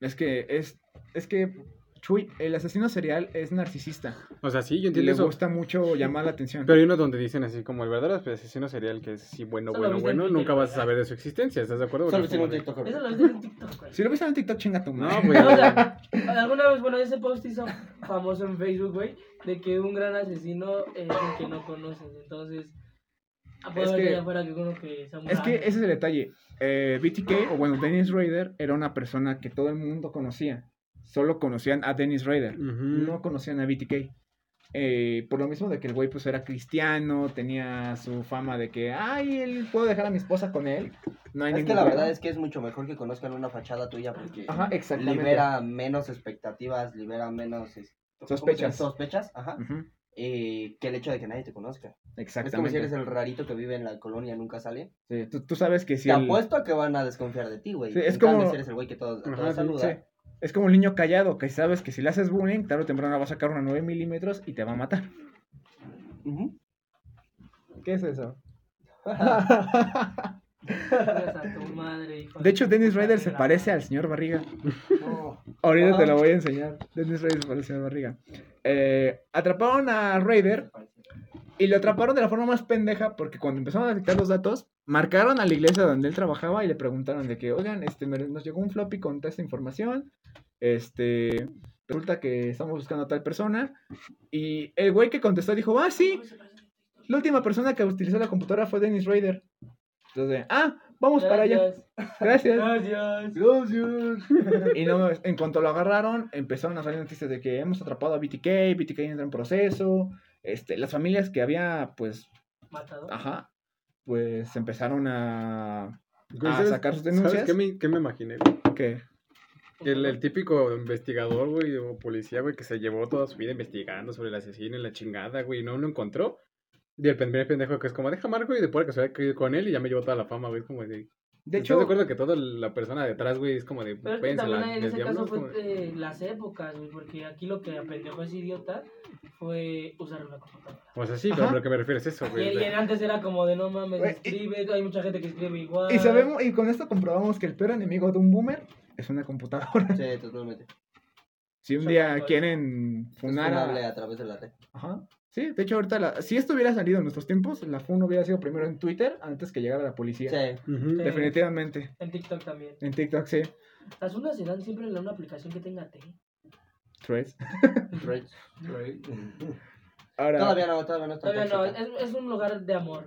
Es que es, es que Chuy, el asesino serial es narcisista. O sea, sí, yo Y entiendo le eso. gusta mucho llamar la atención. Pero hay uno donde dicen así como el verdadero asesino serial que es sí bueno, Solo bueno, viste en bueno, Twitter, nunca vas a ¿verdad? saber de su existencia, ¿estás de acuerdo? solo Porque un como TikTok. Eso lo viste en TikTok, güey. Si lo ves en TikTok, chinga tu madre. No, güey. O sea, alguna vez, bueno, ese post hizo famoso en Facebook, güey, de que un gran asesino es el que no conoces. Entonces, ah, puede Es haber que- allá afuera que uno que sea muy Es que ese es el detalle. Eh, BTK, o bueno, Dennis Rader, era una persona que todo el mundo conocía. Solo conocían a Dennis Rader. Ujú. No conocían a BTK. Eh, por lo mismo de que el güey pues era cristiano, tenía su fama de que, ay, él, puedo dejar a mi esposa con él. No hay Es que la problema. verdad es que es mucho mejor que conozcan una fachada tuya porque Ajá, exactamente. libera menos expectativas, libera menos es- ¿cómo se Sospechas. sospechas, ajá, eh, que el hecho de que nadie te conozca. Es como si Exactamente. eres el rarito que vive en la colonia y nunca sale. Sí, tú, tú sabes que si te el- apuesto a que van a desconfiar de ti, güey. Sí, es En cambio, como- si eres el güey que todos, Ajá, todos sí. Es como un niño callado, que sabes que si le haces bullying, tarde o temprano va a sacar una 9 milímetros y te va a matar. ¿Qué es eso? De hecho, Dennis Rader se parece al señor Barriga. No. Ahorita te lo voy a enseñar. Dennis Rader se parece al señor Barriga. Eh, atraparon a Raider y lo atraparon de la forma más pendeja porque cuando empezaron a dictar los datos, marcaron a la iglesia donde él trabajaba y le preguntaron de que, oigan, este, me- nos llegó un floppy con toda esta información. Este, resulta que estamos buscando a tal persona. Y el güey que contestó dijo, ah, sí, la última persona que utilizó la computadora fue Dennis Rader. Entonces, ah, vamos para allá. Gracias. Gracias. Gracias. Y no, en cuanto lo agarraron, empezaron a salir noticias de que hemos atrapado a BTK, BTK entra en proceso. Este, las familias que había, pues, Matado. ajá, pues empezaron a, Güey, a ¿sabes- sacar sus ¿Sabes denuncias. qué me, qué me imaginé, güey? Que el, el típico investigador, güey, o policía, güey, que se llevó toda su vida investigando sobre el asesino y la chingada, güey, y no lo encontró. Y el primer pendejo que es como, deja marco y después que se había con él y ya me llevó toda la fama, güey. Como de. De ¿Estás hecho, de acuerdo que toda la persona detrás, güey, es como de. Pero es que "Váyanse a la- también en ese diablo", caso como fue de- eh, las épocas, güey, porque aquí lo que aprendió ese idiota fue usar una computadora. O sea, sí, Ajá. pero lo que me refiero es eso, Y, güey. y antes era como de no mames, Güey, y- escribe, hay mucha gente que escribe igual. y sabemos, y con esto comprobamos que el peor enemigo de un boomer es una computadora. Sí, totalmente. Si un día quieren funar a... a través de la red. Ajá. Sí, de hecho ahorita, la- si esto hubiera salido en nuestros tiempos, la FUN hubiera sido primero en Twitter antes que llegara la policía. Sí. Definitivamente. En TikTok también. En TikTok, sí. Las unas serán siempre en una aplicación que tenga T. Threads. Threads. Ahora, Todavía no, todavía no está Todavía no, es, es un lugar de amor.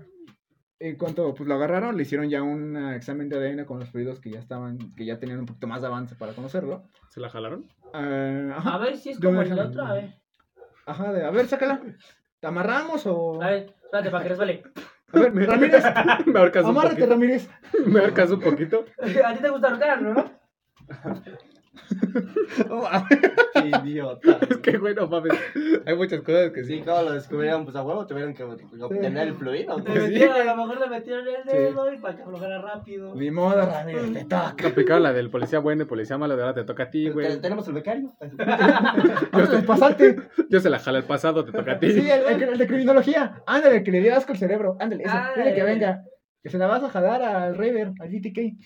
en cuanto pues, lo agarraron, le hicieron ya un examen de ADN con los fluidos que ya estaban, que ya tenían un poquito más de avance para conocerlo. ¿Se la jalaron? Ah, ajá, A ver si es como el vez- otro, a ver. Ajá, de, a ver, sácala. ¿Te amarramos o...? A ver, espérate, para que resbale. A ver, Ramírez, Me ahorcas un amárrate, poquito. Ramírez. Me ahorcas un poquito. A ti te gusta ahorcar, ¿no? Oh, Qué idiota. Es que, güey, no mames. Hay muchas cosas que sí. Sí, ¿cómo lo descubrieron? Pues a huevo tuvieron que obtener el fluido. Metieron, a lo mejor le metieron el dedo y para que aflojara rápido. Ni modo, Ramírez, te toca. Aplicaron la del policía bueno y policía malo, de ahora te toca a ti, güey. Tenemos el becario. Yo pasante. Yo se la jala el pasado, te toca a ti. Sí, el, el- el de criminología. Ándale, que le dio asco el cerebro. Ándale, eso. Ah, Dile que venga. Que se la vas a jalar al Raider, al GTK.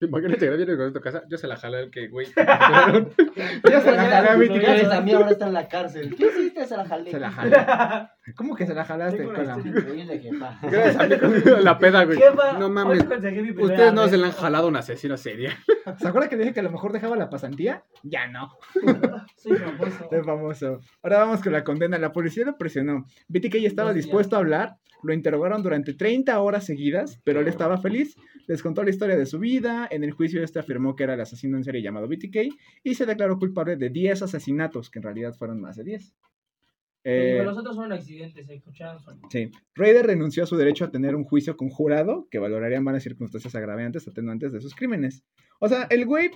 Imagínate que vienes con tu casa, yo se la jala el que, güey. Ya se la jalé a Gracias GTK. a mí ahora está en la cárcel. ¿Qué hiciste? Se la jalé. Se la jalé. ¿Cómo que se la jalaste? Con la-. Gracias a mí con la peda, güey. No mames. mi Ustedes no se la han jalado a un asesino serial. ¿Se acuerda que dije que a lo mejor dejaba la pasantía? Ya no. Soy famoso. Es famoso. Ahora vamos con la condena. La policía lo presionó. BTK ya estaba Dos días. dispuesto a hablar. Lo interrogaron durante 30 horas seguidas, pero él estaba feliz. Les contó la historia de su vida. En el juicio este afirmó que era el asesino en serie llamado BTK y se declaró culpable de 10 asesinatos, que en realidad fueron más de 10. Eh, Pero los otros fueron accidentes, escucharon. Sí. Raider renunció a su derecho a tener un juicio con jurado que valoraría varias circunstancias agravantes atenuantes de sus crímenes. O sea, el güey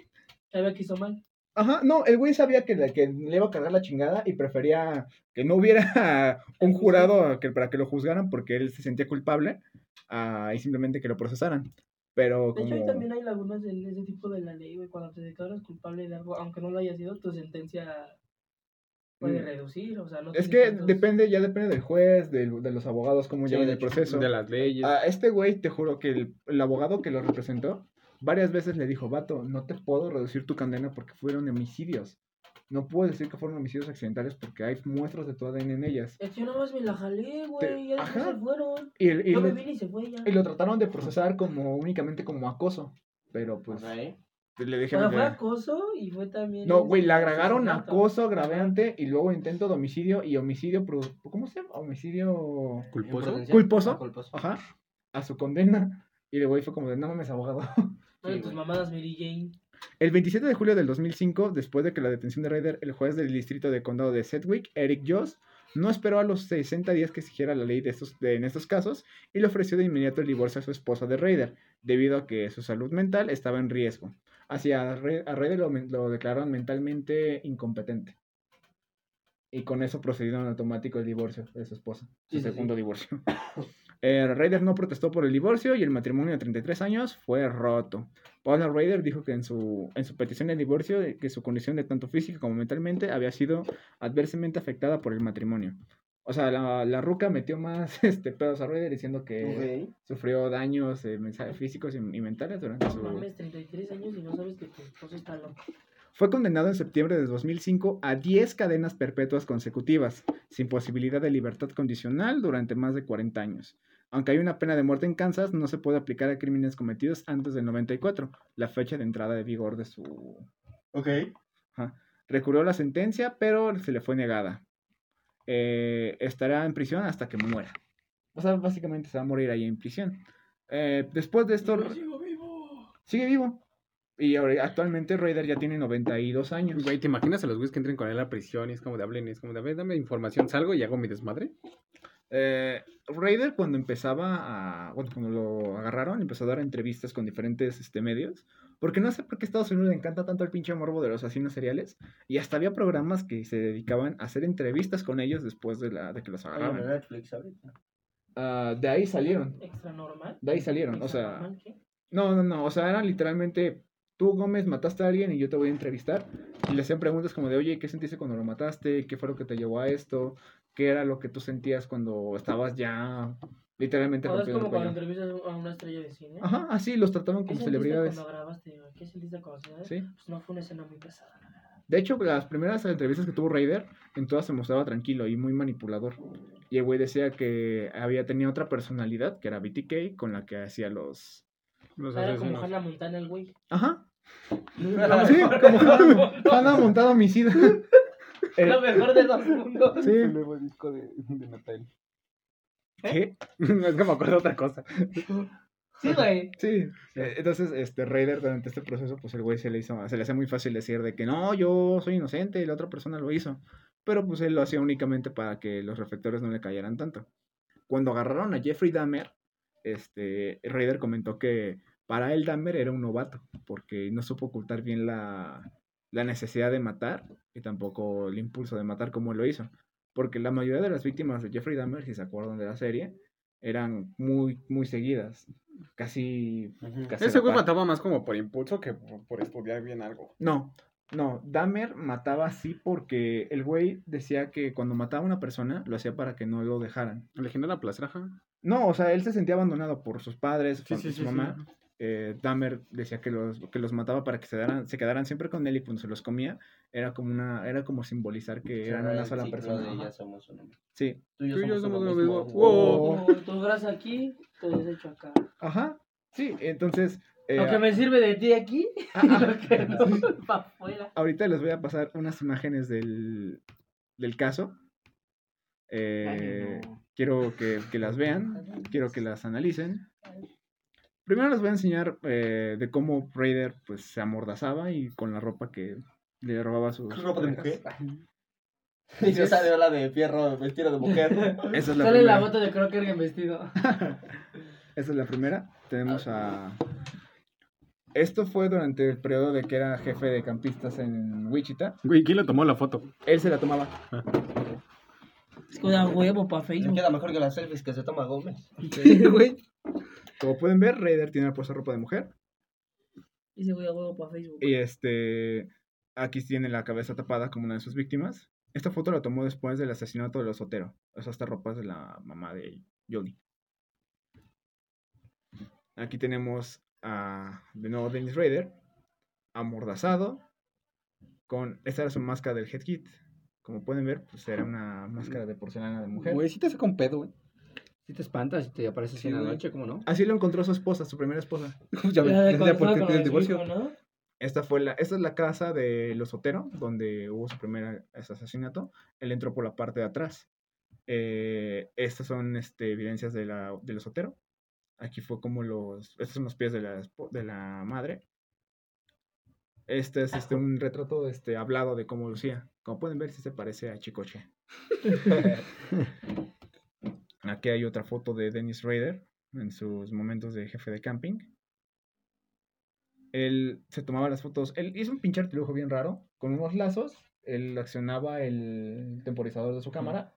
¿Sabía que hizo mal? Ajá, no, el güey sabía que, le- que le iba a cargar la chingada y prefería que no hubiera un jurado que, para que lo juzgaran porque él se sentía culpable ah, y simplemente que lo procesaran. Pero De hecho, ahí como... también hay lagunas en ese tipo de la ley, güey. Cuando te declaras culpable de algo, aunque no lo haya sido, tu sentencia puede Mm. reducir. O sea, no Es que tantos- depende, ya depende del juez, del- de los abogados, cómo Sí, llevan de el proceso. De las leyes. A este güey, te juro que el, el abogado que lo representó varias veces le dijo, vato, no te puedo reducir tu condena porque fueron homicidios. No puedo decir que fueron homicidios accidentales porque hay muestras de tu ADN en ellas. Es que yo nomás me la jalé, güey. Ya se fueron. Y, el- y Yo lo, me vine y se fue ya. y lo trataron de procesar como únicamente como acoso. Pero pues le O sea, dijeron... fue acoso y fue también. No, güey, le agregaron asesinato. acoso agravante y luego intento de homicidio y homicidio... produ- ¿Cómo se llama? Homicidio... ¿Culposo? Ah, culposo. Ajá. A su condena. Y el güey fue como de, no mames, abogado. Oye, Sí, tus güey. mamadas Mary Jane. El 27 de julio del 2005, después de que la detención de Raider, el juez del distrito de condado de Sedgwick, Eric Joss, no esperó a los 60 días que exigiera la ley de estos, de- en estos casos y le ofreció de inmediato el divorcio a su esposa de Raider, debido a que su salud mental estaba en riesgo. Así a, a Raider lo, declararon mentalmente incompetente. Y con eso procedieron automático el divorcio de su esposa, su Sí, sí, segundo divorcio. Eh, Raider no protestó por el divorcio y el matrimonio de 33 años fue roto. Paula Raider dijo que en su, en su petición de divorcio que su condición de tanto física como mentalmente había sido adversamente afectada por el matrimonio. O sea, la, la ruca metió más este, pedos a Raider diciendo que Ok. sufrió daños eh, físicos y, y mentales durante No su... mames, 33 años y no sabes que tu esposo está loco. Fue condenado en septiembre de 2005 a 10 cadenas perpetuas consecutivas, sin posibilidad de libertad condicional durante más de 40 años. Aunque hay una pena de muerte en Kansas, no se puede aplicar a crímenes cometidos antes del 94, la fecha de entrada de vigor de su... Ok. Recurrió la sentencia, pero se le fue negada. Eh, estará en prisión hasta que muera. O sea, básicamente se va a morir ahí en prisión. Eh, después de esto... Sigo vivo. Sigue vivo. Y ahora- actualmente Raider ya tiene 92 años. Güey, ¿te imaginas a los güeyes que entren con él a prisión y es como de hablen y es como de, a ver, dame información, salgo y hago mi desmadre? Eh, Raider cuando empezaba a, bueno, cuando lo agarraron, empezó a dar entrevistas con diferentes este, medios, porque no sé por qué a Estados Unidos le encanta tanto el pinche morbo de los asesinos seriales, y hasta había programas que se dedicaban a hacer entrevistas con ellos después de, la, de que los agarraron. Netflix ahorita. Ah, de ahí salieron, Extra normal. de ahí salieron, o sea, normal, ¿qué? no, no, no, o sea, eran literalmente, tú Gómez mataste a alguien y yo te voy a entrevistar, y le hacían preguntas como de, oye, ¿qué sentiste cuando lo mataste? ¿Qué fue lo que te llevó a esto? ¿Qué era lo que tú sentías cuando estabas ya literalmente O sea, es rompiendo como el cuando entrevistas a una estrella de cine. Ajá, así los trataban ¿Qué como celebridades. cuando grabaste? ¿Qué sentiste cuando? Sí. Pues no fue una escena muy pesada, la verdad. De hecho, las primeras entrevistas que tuvo Raider, en todas se mostraba tranquilo y muy manipulador. Y el güey decía que había tenido otra personalidad, que era BTK, con la que hacía los... Los Era como. Hannah Montana el güey. Ajá, Sí, como Hannah, montado homicida. Eh, Lo mejor de dos mundos. sí. El nuevo disco de, de Natal. ¿Qué? es que me acuerdo de otra cosa. Sí, güey. Sí. Eh, Entonces, este Raider durante este proceso, pues el güey se le hizo, se le hacía muy fácil decir de que no, yo soy inocente y la otra persona lo hizo. Pero pues él lo hacía únicamente para que los reflectores no le cayeran tanto. Cuando agarraron a Jeffrey Dahmer, este Raider comentó que para él Dahmer era un novato, porque no supo ocultar bien la, la necesidad de matar y tampoco el impulso de matar como lo hizo. Porque la mayoría de las víctimas de Jeffrey Dahmer, si se acuerdan de la serie, eran muy, muy seguidas. Casi. casi Ese güey mataba más como por impulso que por, por estudiar bien algo. No, no. Dahmer mataba así porque el güey decía que cuando mataba a una persona lo hacía para que no lo dejaran. ¿Le genera placer? No, o sea, él se sentía abandonado por sus padres, Sí, por sí, su sí, mamá. Eh, Dahmer decía que los, que los mataba para que se, daran, se quedaran siempre con él y cuando se los comía era como una era como simbolizar que eran una sola persona. de somos uno. Sí, Tú y yo Tú y yo somos, uno mismo. mismo. Wow. Como tu grasa aquí, tu desecho acá. ajá, sí, entonces... eh, Lo que me sirve de ti aquí, ah, ah, lo que no para afuera. ahorita les voy a pasar unas imágenes del, del caso. Eh, Quiero que, que las vean, quiero que las analicen. Primero les voy a enseñar eh, de cómo Raider pues, se amordazaba y con la ropa que le robaba a sus Ropa de mujer. Y se sale la de fierro vestido de mujer. Esa es la Sale la foto de Crocker en vestido. Esa es la primera. Tenemos a... Esto fue durante el periodo de que era jefe de campistas en Wichita. Güey, ¿quién le tomó la foto? Él se la tomaba. Es que da huevo para Me Facebook. queda mejor que las selfies que se toma Gómez. güey. Como pueden ver, Raider tiene puesta ropa de mujer. Dice voy a huevo para Facebook. Y este, aquí tiene la cabeza tapada como una de sus víctimas. Esta foto la tomó después del asesinato de los Otero. O sea, esta ropa es de la mamá de Jody. Aquí tenemos a, de nuevo, Dennis Rader, amordazado, con, esta era su máscara del Head Kit. Como pueden ver, pues era una máscara de porcelana de mujer. Güey, sí te saca un pedo, güey. Si te espantas y te apareces Sí, en la güey. noche, ¿cómo no? Así lo encontró su esposa, su primera esposa. ya ves, Ya de ya cuando por estaba qué con tiene el divorcio. hijo, ¿no? Esta fue la, esta es la casa de los Otero, donde hubo su primer asesinato. Él entró por la parte de atrás. Eh, estas son este, evidencias de, la, de los Otero. Aquí fue como los. Estos son los pies de la, de la madre. Este es este, un retrato este, hablado de cómo lucía. Como pueden ver, sí se parece a Chicoche. Aquí hay otra foto de Dennis Rader en sus momentos de jefe de camping. Él se tomaba las fotos. Él hizo un pinche artilujo bien raro. Con unos lazos, él accionaba el temporizador de su cámara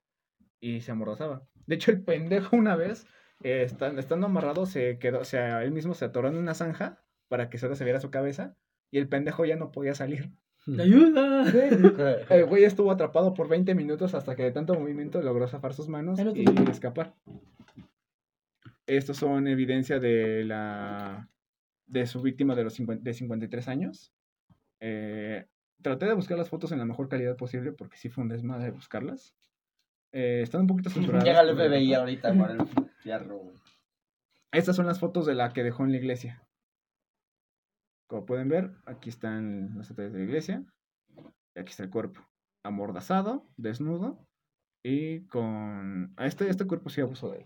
y se amordazaba. De hecho, el pendejo una vez, eh, estan- estando amarrado, se quedó, o sea, él mismo se atoró en una zanja para que solo se viera su cabeza. Y el pendejo ya no podía salir. ¡Ayuda! El güey estuvo atrapado por 20 minutos hasta que de tanto movimiento logró zafar sus manos y escapar. Estos son evidencia de la de su víctima de los 50 de 53 años. Eh, traté de buscar las fotos en la mejor calidad posible porque sí fue un desmadre buscarlas. Eh, están un poquito censuradas. Llega el FBI ahorita con el fierro. Estas son las fotos de la que dejó en la iglesia. Como pueden ver, aquí están los detalles de la iglesia. Y aquí está el cuerpo. Amordazado, desnudo. Y con... A este, este cuerpo sí abusó de él.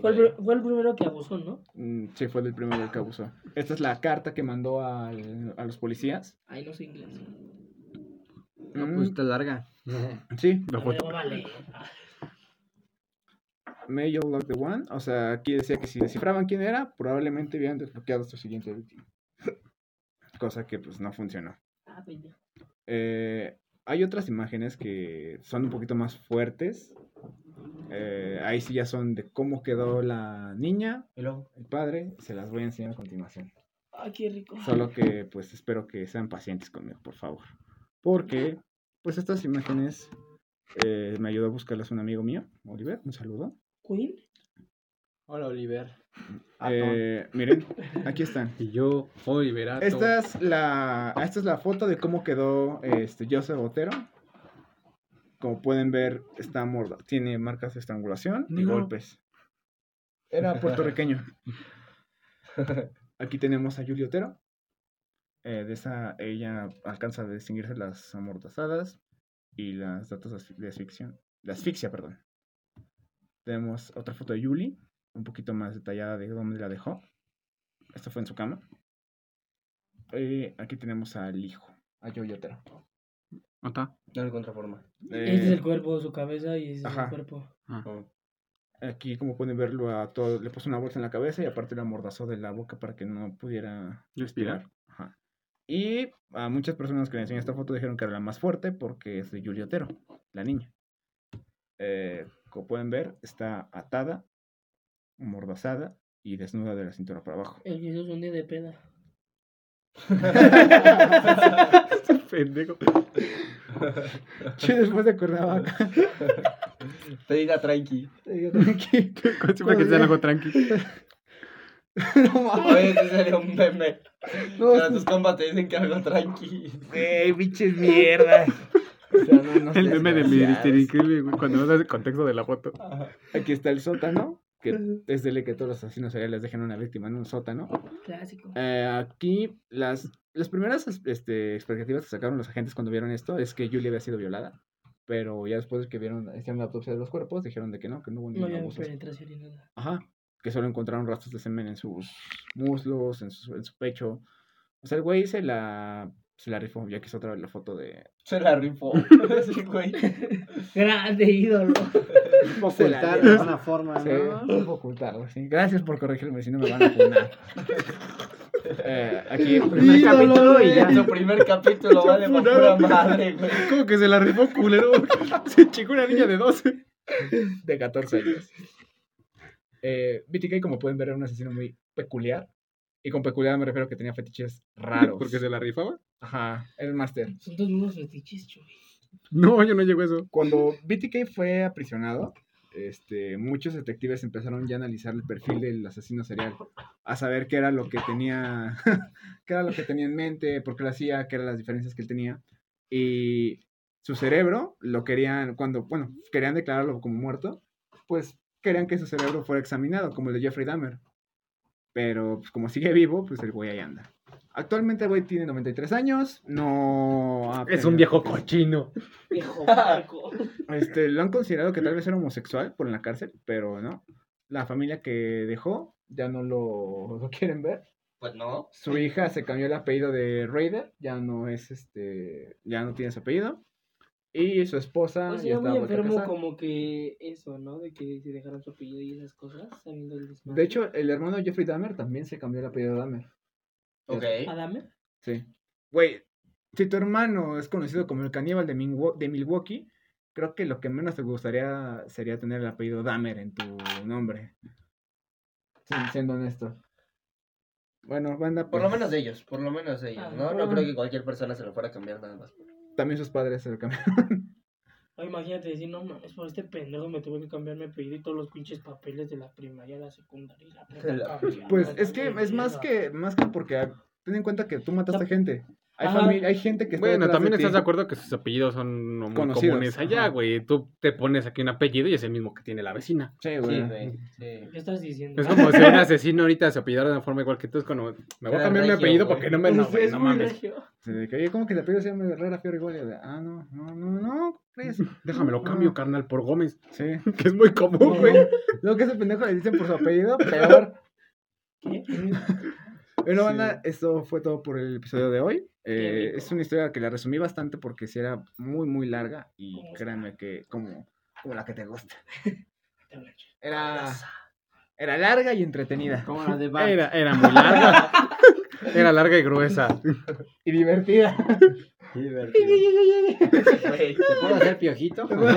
Fue el, fue el primero que abusó, ¿no? Mm, Sí, fue del primero que abusó. Esta es la carta que mandó al- a los policías. Ay, no sé inglés. No, Mm, pues está larga. Sí, La foto. Vale. May you lock the one. O sea, aquí decía que si descifraban quién era, probablemente hubieran desbloqueado a su siguiente víctima. Cosa que pues no funcionó. Ah. Eh, hay otras imágenes que son un poquito más fuertes. Eh, ahí sí ya son de cómo quedó la niña, Y luego, el padre. Se las voy a enseñar a continuación. Ay, qué rico. Solo que pues espero que sean pacientes conmigo, por favor. Porque pues estas imágenes eh, me ayudó a buscarlas un amigo mío, Oliver. Un saludo. ¿Queen? Hola, Oliver. Eh, miren, aquí están. Y yo, Oliverato. Esta es la, esta es la foto de cómo quedó este Joseph Botero. Como pueden ver, está morda, tiene marcas de estrangulación y golpes. Era puertorriqueño. Aquí tenemos a Julio Otero. Eh, de esa, ella alcanza a distinguirse las amordazadas y las datos de asfi- de asfixia. De asfixia, perdón. Tenemos otra foto de Yuli, un poquito más detallada de dónde la dejó. Esto fue en su cama. Y aquí tenemos al hijo, a Joey Otero. ¿Nota? No encuentro forma. Este es Eh, el cuerpo, su cabeza y ese es el cuerpo. Oh. Aquí, como pueden verlo, a todo, le puso una bolsa en la cabeza y aparte le amordazó de la boca para que no pudiera Respirar. Ajá. Y a muchas personas que le enseñé esta foto dijeron que era la más fuerte porque es de Otero, la niña. Eh, como pueden ver, está atada, amordazada y desnuda de la cintura para abajo. El es un día de peda. Pendejo. Che, después de Cuernavaca. Te diga tranqui. Siempre que sea algo tranqui. no mames. Oye, ese sería un meme. No, Pero tus compas te dicen que algo tranqui. Ey, pinches mierda. O sea, no, no El meme de mi Increíble, güey, cuando no das el contexto de la foto. Aquí está el sótano, que es de ley que todos los asesinos seriales dejen una víctima en un sótano. Clásico. Eh, aquí las, las primeras este, expectativas que sacaron los agentes cuando vieron esto es que Julie había sido violada. Pero ya después de que vieron, hicieron la autopsia de los cuerpos, dijeron de que no, que no hubo No ningún abuso. penetración ni nada. Ajá. Que solo encontraron rastros de semen en sus muslos, en su, en su pecho. O sea, el güey se la, se la rifó. Ya quiso otra vez la foto de. Se la rifó. Sí, güey. Grande ídolo. Ocultar de alguna forma, Sí, ¿no? ocultarlo, sí. Gracias por corregirme, si no me van a funar. Eh, aquí, primer Ídolo, capítulo y ya. Su primer capítulo vale por pura madre, güey. ¿Cómo que se la rifó culero? Se chingó una niña de 12. de 14 años. Eh, BTK, como pueden ver, era un asesino muy peculiar. Y con peculiar me refiero a que tenía fetiches raros. ¿Porque se la rifaba? Ajá, el máster. Son todos unos fetiches, chuy. No, yo no llego a eso. Cuando BTK fue aprisionado, este, muchos detectives empezaron ya a analizar el perfil del asesino serial, a saber qué era lo que tenía, qué era lo que tenía en mente, por qué lo hacía, qué eran las diferencias que él tenía. Y su cerebro lo querían, cuando, bueno, querían declararlo como muerto, pues querían que su cerebro fuera examinado, como el de Jeffrey Dahmer. Pero pues, como sigue vivo, pues el güey ahí anda. Actualmente el güey tiene 93 años, no... ha Es un viejo cochino. Viejo marco. este, lo han considerado que tal vez era homosexual por en la cárcel, pero no. La familia que dejó ya no lo, lo quieren ver. Pues no. Su hija se cambió el apellido de Raider, ya no es este, ya no tiene su apellido. Y su esposa Pues ya era muy vuelta a enfermo casar. como que eso, ¿no? De que se dejaran su apellido y esas cosas, sabiendo el desmadre. De hecho, el hermano de Jeffrey Dahmer también se cambió el apellido de Dahmer. Ok. ¿Adame? Sí. Güey, si tu hermano es conocido como el caníbal de, Minwo- de Milwaukee, creo que lo que menos te gustaría sería tener el apellido Dahmer en tu nombre. Sí, siendo honesto. Bueno, banda, Por lo pues, menos de ellos, por lo menos de ellos, Ah, ¿no? No creo que cualquier persona se lo fuera a cambiar nada más. también sus padres se lo cambiaron. O imagínate decir, no mames, por este pendejo me tuve que cambiar mi apellido y todos los pinches papeles de la primaria a la secundaria y la La- Pues es que es más que más que porque ah, ten en cuenta que tú mataste gente. Hay familia, hay gente que está Bueno, también de ti. estás de acuerdo que sus apellidos son muy Conocidos, comunes allá, güey. Tú te pones aquí un apellido y es el mismo que tiene la vecina. Sí, Sí, güey. güey. Sí. ¿Qué estás diciendo? Es como si un asesino ahorita se apellidara de una forma igual que tú. Es como, me voy a cambiar mi apellido güey. porque no me. No, güey, es no muy mames. oye, ¿cómo que te apellido se llama Herrera Fiore igual? Ah, no, no, no, no, ¿crees? Déjamelo No. cambio, carnal, por Gómez. Sí. Que es muy común, güey. Luego que ese pendejo le dicen por su apellido, peor. ¿Qué? Bueno, banda, esto fue todo por el episodio de hoy. Eh, es una historia que la resumí bastante porque sí era muy, muy larga y ¿Cómo créanme que como, como la que te gusta. Era, era larga y entretenida. Como la de Bart. Era, era muy larga. Era larga y gruesa. Y divertida. Güey. ¿Te puedo hacer piojito? Bueno,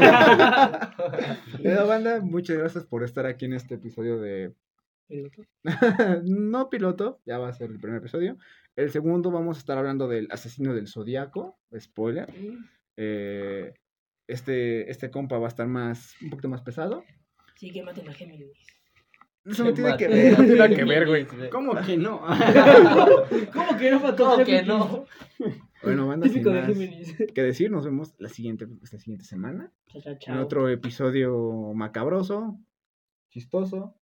banda, muchas gracias por estar aquí en este episodio de ¿Piloto? no piloto, ya va a ser el primer episodio. El segundo vamos a estar hablando del asesino del zodiaco, spoiler. Eh, este, este compa va a estar más, un poquito más pesado. Sí, que maten a Géminis. Eso no tiene que ver. No tiene que ver, güey. ¿Cómo que no? ¿Cómo que no mató ¿Cómo que no? Bueno, banda, sin Típico de más Géminis. que decir, nos vemos la siguiente, la siguiente semana Chao, chao, en otro episodio macabroso, chistoso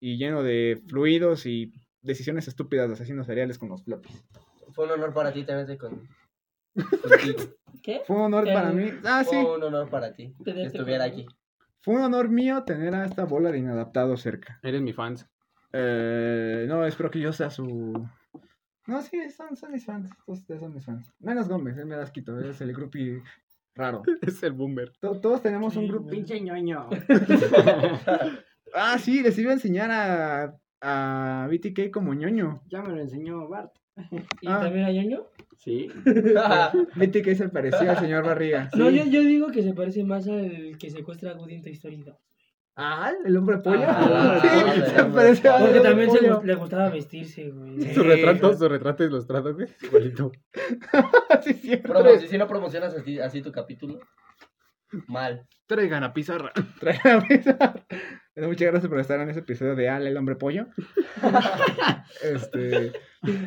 y lleno de fluidos y decisiones estúpidas de asesinos seriales con los floppies. Fue un honor para ti tenerte con... contigo. ¿Qué? Fue un honor Eh, para mí. Ah, sí. Fue un honor para ti que estuviera aquí. Fue un honor mío tener a esta bola de inadaptados cerca. Eres mi fans. Eh, no, espero que yo sea su. No, sí, son, son mis fans. Todos ustedes son mis fans. Menos Gómez, él me das quito. Es el groupie raro. Es el boomer. To- todos tenemos un grupo. Pinche ñoño. Ah, sí, les iba a enseñar a, a BTK como ñoño. Ya me lo enseñó Bart. ¿Y Ah. también a ñoño? Sí. BTK se parecía al señor Barriga. No, Sí. yo, yo digo que se parece más al que secuestra a en Toy Story 2. Ah, el hombre pollo. Ah, sí, se hombre parecía al Porque también se, le gustaba vestirse, güey. Sí. Su retrato, su retrato y los tratos, güey. Igualito. Sí. Promo- si no promocionas así, así tu capítulo, mal. Traigan a pizarra. Trae la mesa. Bueno, Muchas gracias por estar en ese episodio de Al, el hombre pollo. este,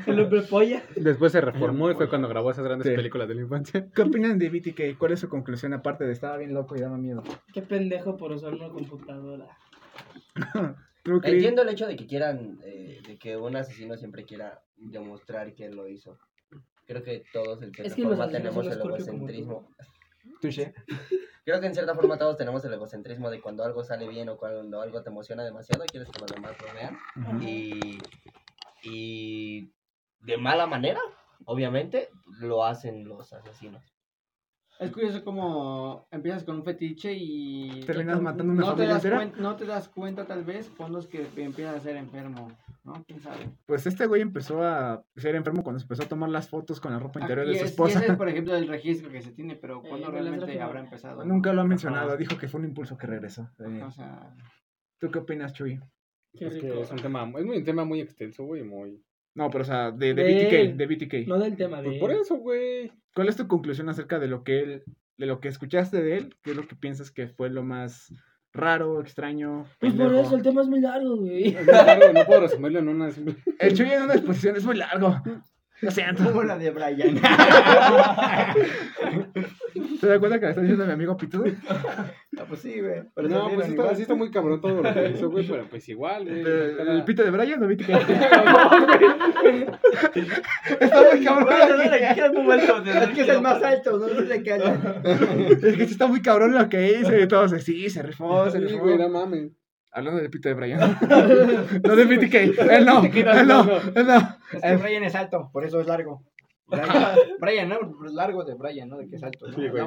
El hombre polla. Después se reformó y fue cuando grabó esas grandes Sí. películas de la infancia. ¿Qué opinan de BTK? ¿Cuál es su conclusión aparte de estaba bien loco y daba miedo? Qué pendejo por usar una computadora. Entiendo el hecho de que quieran, eh, de que un asesino siempre quiera demostrar que él lo hizo. Creo que todos en cierta Es que tenemos el egocentrismo. Touché. Creo que en cierta forma todos tenemos el egocentrismo de cuando algo sale bien o cuando algo te emociona demasiado, quieres que los demás lo vean. Ujú. Y, y de mala manera, obviamente, lo hacen los asesinos. Es curioso cómo empiezas con un fetiche y... Terminas matando una no te familia das entera. cuen- No te das cuenta tal vez cuando es que empiezas a ser enfermo, ¿no? ¿Quién sabe? Pues este güey empezó a ser enfermo cuando empezó a tomar las fotos con la ropa interior Ah, y de su es- y esposa. ese es, por ejemplo, el registro que se tiene, pero ¿cuándo me las realmente habrá empezado? Nunca lo ha mencionado, dijo que fue un impulso que regresó. Eh, O sea, ¿Tú qué opinas, Chuy? Qué Es que es un tema, es muy, un tema muy extenso, güey, muy... No, pero o sea, de, de De BTK, de BTK. No del tema de. Pues por eso, güey. ¿Cuál es tu conclusión acerca de lo que él, de lo que escuchaste de él? ¿Qué es lo que piensas que fue lo más raro, extraño? Pues por eso el tema es muy largo, güey. Es muy largo, no puedo resumirlo en una. El Chuy en una exposición es muy largo. Lo siento. como la de Brian. ¿Se da cuenta que le está diciendo a mi amigo Pitudo? Ah, pues sí, güey. Pero No, pues sí está, sí está muy cabrón todo lo que hizo, güey, pero pues igual, güey. ¿El, cada- el pito de Brian o BTK? está muy cabrón. No Es que es el más alto, no se le calla. Es que sí está muy cabrón lo que hizo y todos, sí, se rifó, se Sí, rifó. güey, no mames. Hablando del pito de Brian. no de BTK. Él no, él no, él no. Es que Brian es alto, por eso es largo. Brian, no, es largo de Brian, ¿no? De que es alto. ¿no? Sí, güey,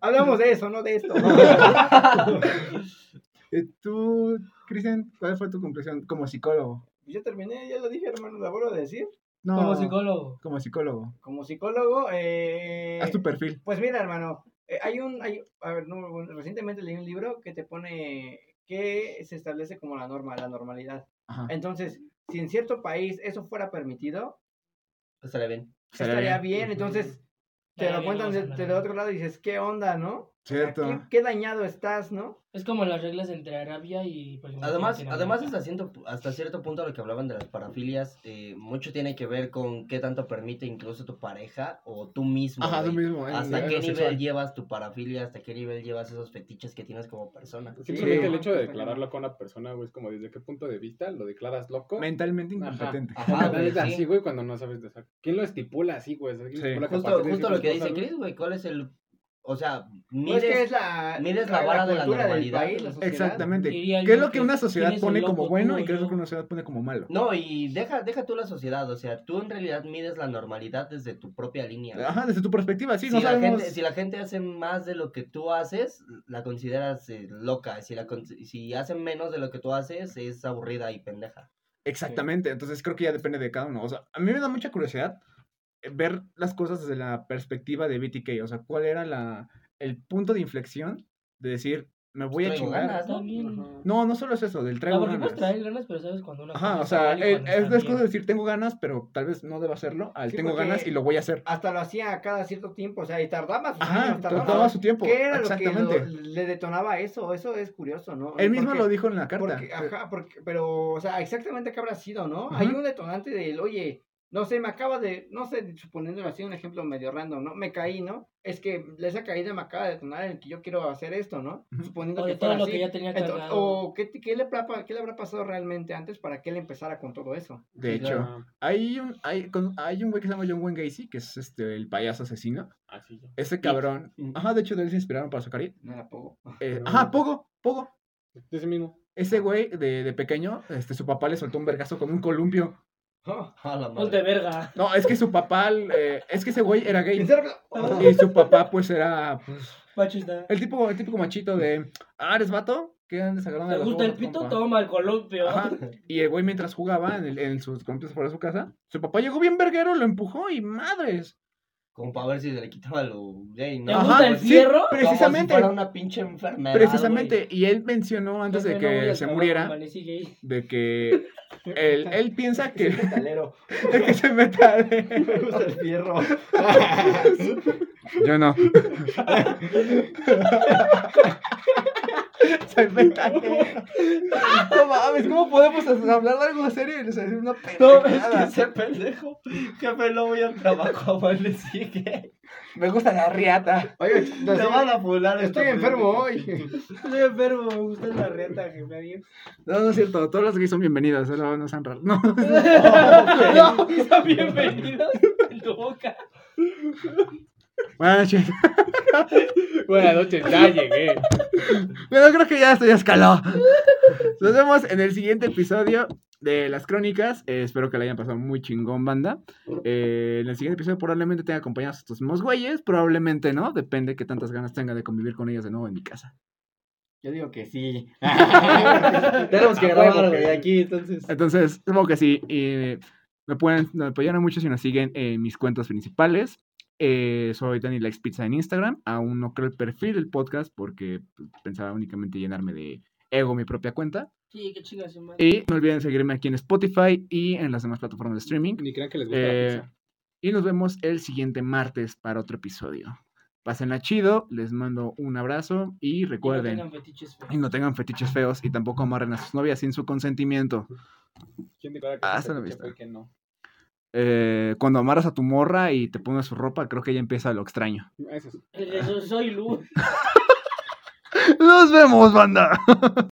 hablamos, de eso, no de esto. Tú, Cristian, ¿cuál fue tu conclusión como psicólogo? Yo terminé, ya lo dije, hermano, lo vuelvo a decir. No, Como psicólogo. Como psicólogo. Como psicólogo, eh... Haz tu perfil. Pues mira, hermano, eh, hay un, hay, a ver, no, recientemente leí un libro que te pone que se establece como la norma, la normalidad. Ajá. Entonces, si en cierto país eso fuera permitido, Estaría bien. Estaría bien. bien. Entonces, te lo cuentan a de, otro lado y dices, ¿qué onda, no? Cierto. ¿qué, qué dañado estás, ¿no? Es como las reglas entre Arabia y. ejemplo, Además, además hasta, cierto, hasta cierto punto lo que hablaban de las parafilias, eh, mucho tiene que ver con qué tanto permite incluso tu pareja o tú mismo. Ajá, tú mismo. en- Hasta qué nivel sexual. llevas tu parafilia, hasta qué nivel llevas esos fetiches que tienes como persona. Simplemente Sí. el hecho de declararlo con una persona, güey, es como desde qué punto de vista lo declaras loco. Mentalmente Ajá. incompetente. Ajá, La güey, sí. güey, cuando no sabes de eso. ¿Quién lo estipula así, güey? O sea, ¿quién Sí. estipula que a Justo, justo lo que dice Chris, güey, ¿cuál es el... O sea, No mides... es que es la, mides la vara de la normalidad, país, la. Exactamente. ¿Qué es lo que que una sociedad pone como bueno y qué es lo que una sociedad pone como malo? No, y deja, deja tú la sociedad, o sea, tú en realidad mides la normalidad desde tu propia línea. Ajá, desde tu perspectiva, sí, si, no la sabemos. gente, si la gente hace más de lo que tú haces, la consideras eh, loca. Si, la, si hacen menos de lo que tú haces, es aburrida y pendeja. Exactamente, entonces creo que ya depende de cada uno. O sea, a mí me da mucha curiosidad ver las cosas desde la perspectiva de BTK. O sea, cuál era la, el punto de inflexión de decir, me voy a chingar. No, no solo es eso, del No, traigo porque puedes ganas. traer ganas, pero sabes cuando una Ajá, cosa o sea, eh, es cosas de decir, tengo ganas, pero tal vez no deba hacerlo. Al Sí, tengo ganas y lo voy a hacer. Hasta lo hacía cada cierto tiempo, o sea, y tardaba sus Ajá, años, tardaba. tardaba su tiempo. ¿Qué era lo que lo- le detonaba eso? Eso es curioso, ¿no? Él mismo Porque- lo dijo en la carta. Porque, ajá, porque, pero, o sea, exactamente qué habrá sido, ¿no? Hay un detonante del, oye, no sé, me acaba de, no sé, suponiéndolo así, un ejemplo medio random, ¿no? Me caí, ¿no? Es que esa caída me acaba de detonar en que yo quiero hacer esto, ¿no? Suponiendo O que todo lo así. que ya tenía Ento- cargado. o ¿qué, qué le, habrá- qué le habrá pasado realmente antes para que él empezara con todo eso. De Sí, hecho, Ah, hay un, hay, con- hay un güey que se llama John Wayne Gacy, que es este, el payaso asesino. así ya. Ese cabrón. Ajá, de hecho, de él se inspiraron para su carrera. No era poco. Eh, ajá, Pogo, Pogo. De ese mismo. Ese güey de, de pequeño, este, su papá le soltó un vergazo con un columpio. A la Ponte madre. verga. No, es que su papá, eh, es que ese güey era gay. Y su papá, pues, era pues, Machista. el tipo, el típico machito de, ah, ¿eres vato? ¿Qué andes agarrando ¿Te de gusta el pito? compa?" Toma el columpio. Ajá. Y el güey mientras jugaba en, el- en sus columpios fuera de su casa, su papá llegó bien verguero, lo empujó y madres. Como para ver si se le quitaba lo gay, ¿no? ¿Te gusta el sí, fierro? precisamente. Como si fuera una pinche enfermedad. Precisamente, y él mencionó antes de no que se muriera, de que él, él piensa que, Metalero. de que se meta Me gusta el fierro. Yo no. Soy metalero. No mames, ¿cómo podemos hablar de algo serio y les decir una No, es que pendejada? ese pendejo. Jefe, no voy al trabajo, amanecí gay. Me gusta la riata. Oye, Te van a esta estoy enfermo hoy. Estoy enfermo, me gusta la reta, jefe. Adiós. No, no es cierto, todos los gays son bienvenidos, solo no sean raros. No. No, están bienvenidos en tu boca. Buenas noches. Buenas noches, ya llegué. Bueno, creo que ya esto ya escaló. Nos vemos en el siguiente episodio de las crónicas. Eh, espero que le hayan pasado muy chingón, banda. Eh, en el siguiente episodio probablemente tenga acompañados a estos mismos güeyes. Probablemente no. Depende qué tantas ganas tenga de convivir con ellos de nuevo en mi casa. Yo digo que sí. Tenemos que grabar, que güey, aquí, entonces. Entonces, supongo que sí. Y me pueden me mucho si nos siguen en mis cuentas principales. Eh, soy Dani Likes Pizza en Instagram. Aún no creo el perfil del podcast porque pues, pensaba únicamente llenarme de ego mi propia cuenta. Sí, qué chingas, su madre. Y no olviden seguirme aquí en Spotify y en las demás plataformas de streaming. Ni crean que les gusta Eh, la pizza. y nos vemos el siguiente martes para otro episodio. Pásenla chido, les mando un abrazo y Y no recuerden, tengan fetiches feos. y no tengan fetiches feos y tampoco amarren a sus novias sin su consentimiento. ¿Quién declara que Ah, hasta la se vista. fue y que no? Eh, cuando amarras a tu morra y te pones su ropa, creo que ya empieza lo extraño. Eso es. El de so- soy luz. Nos vemos, banda.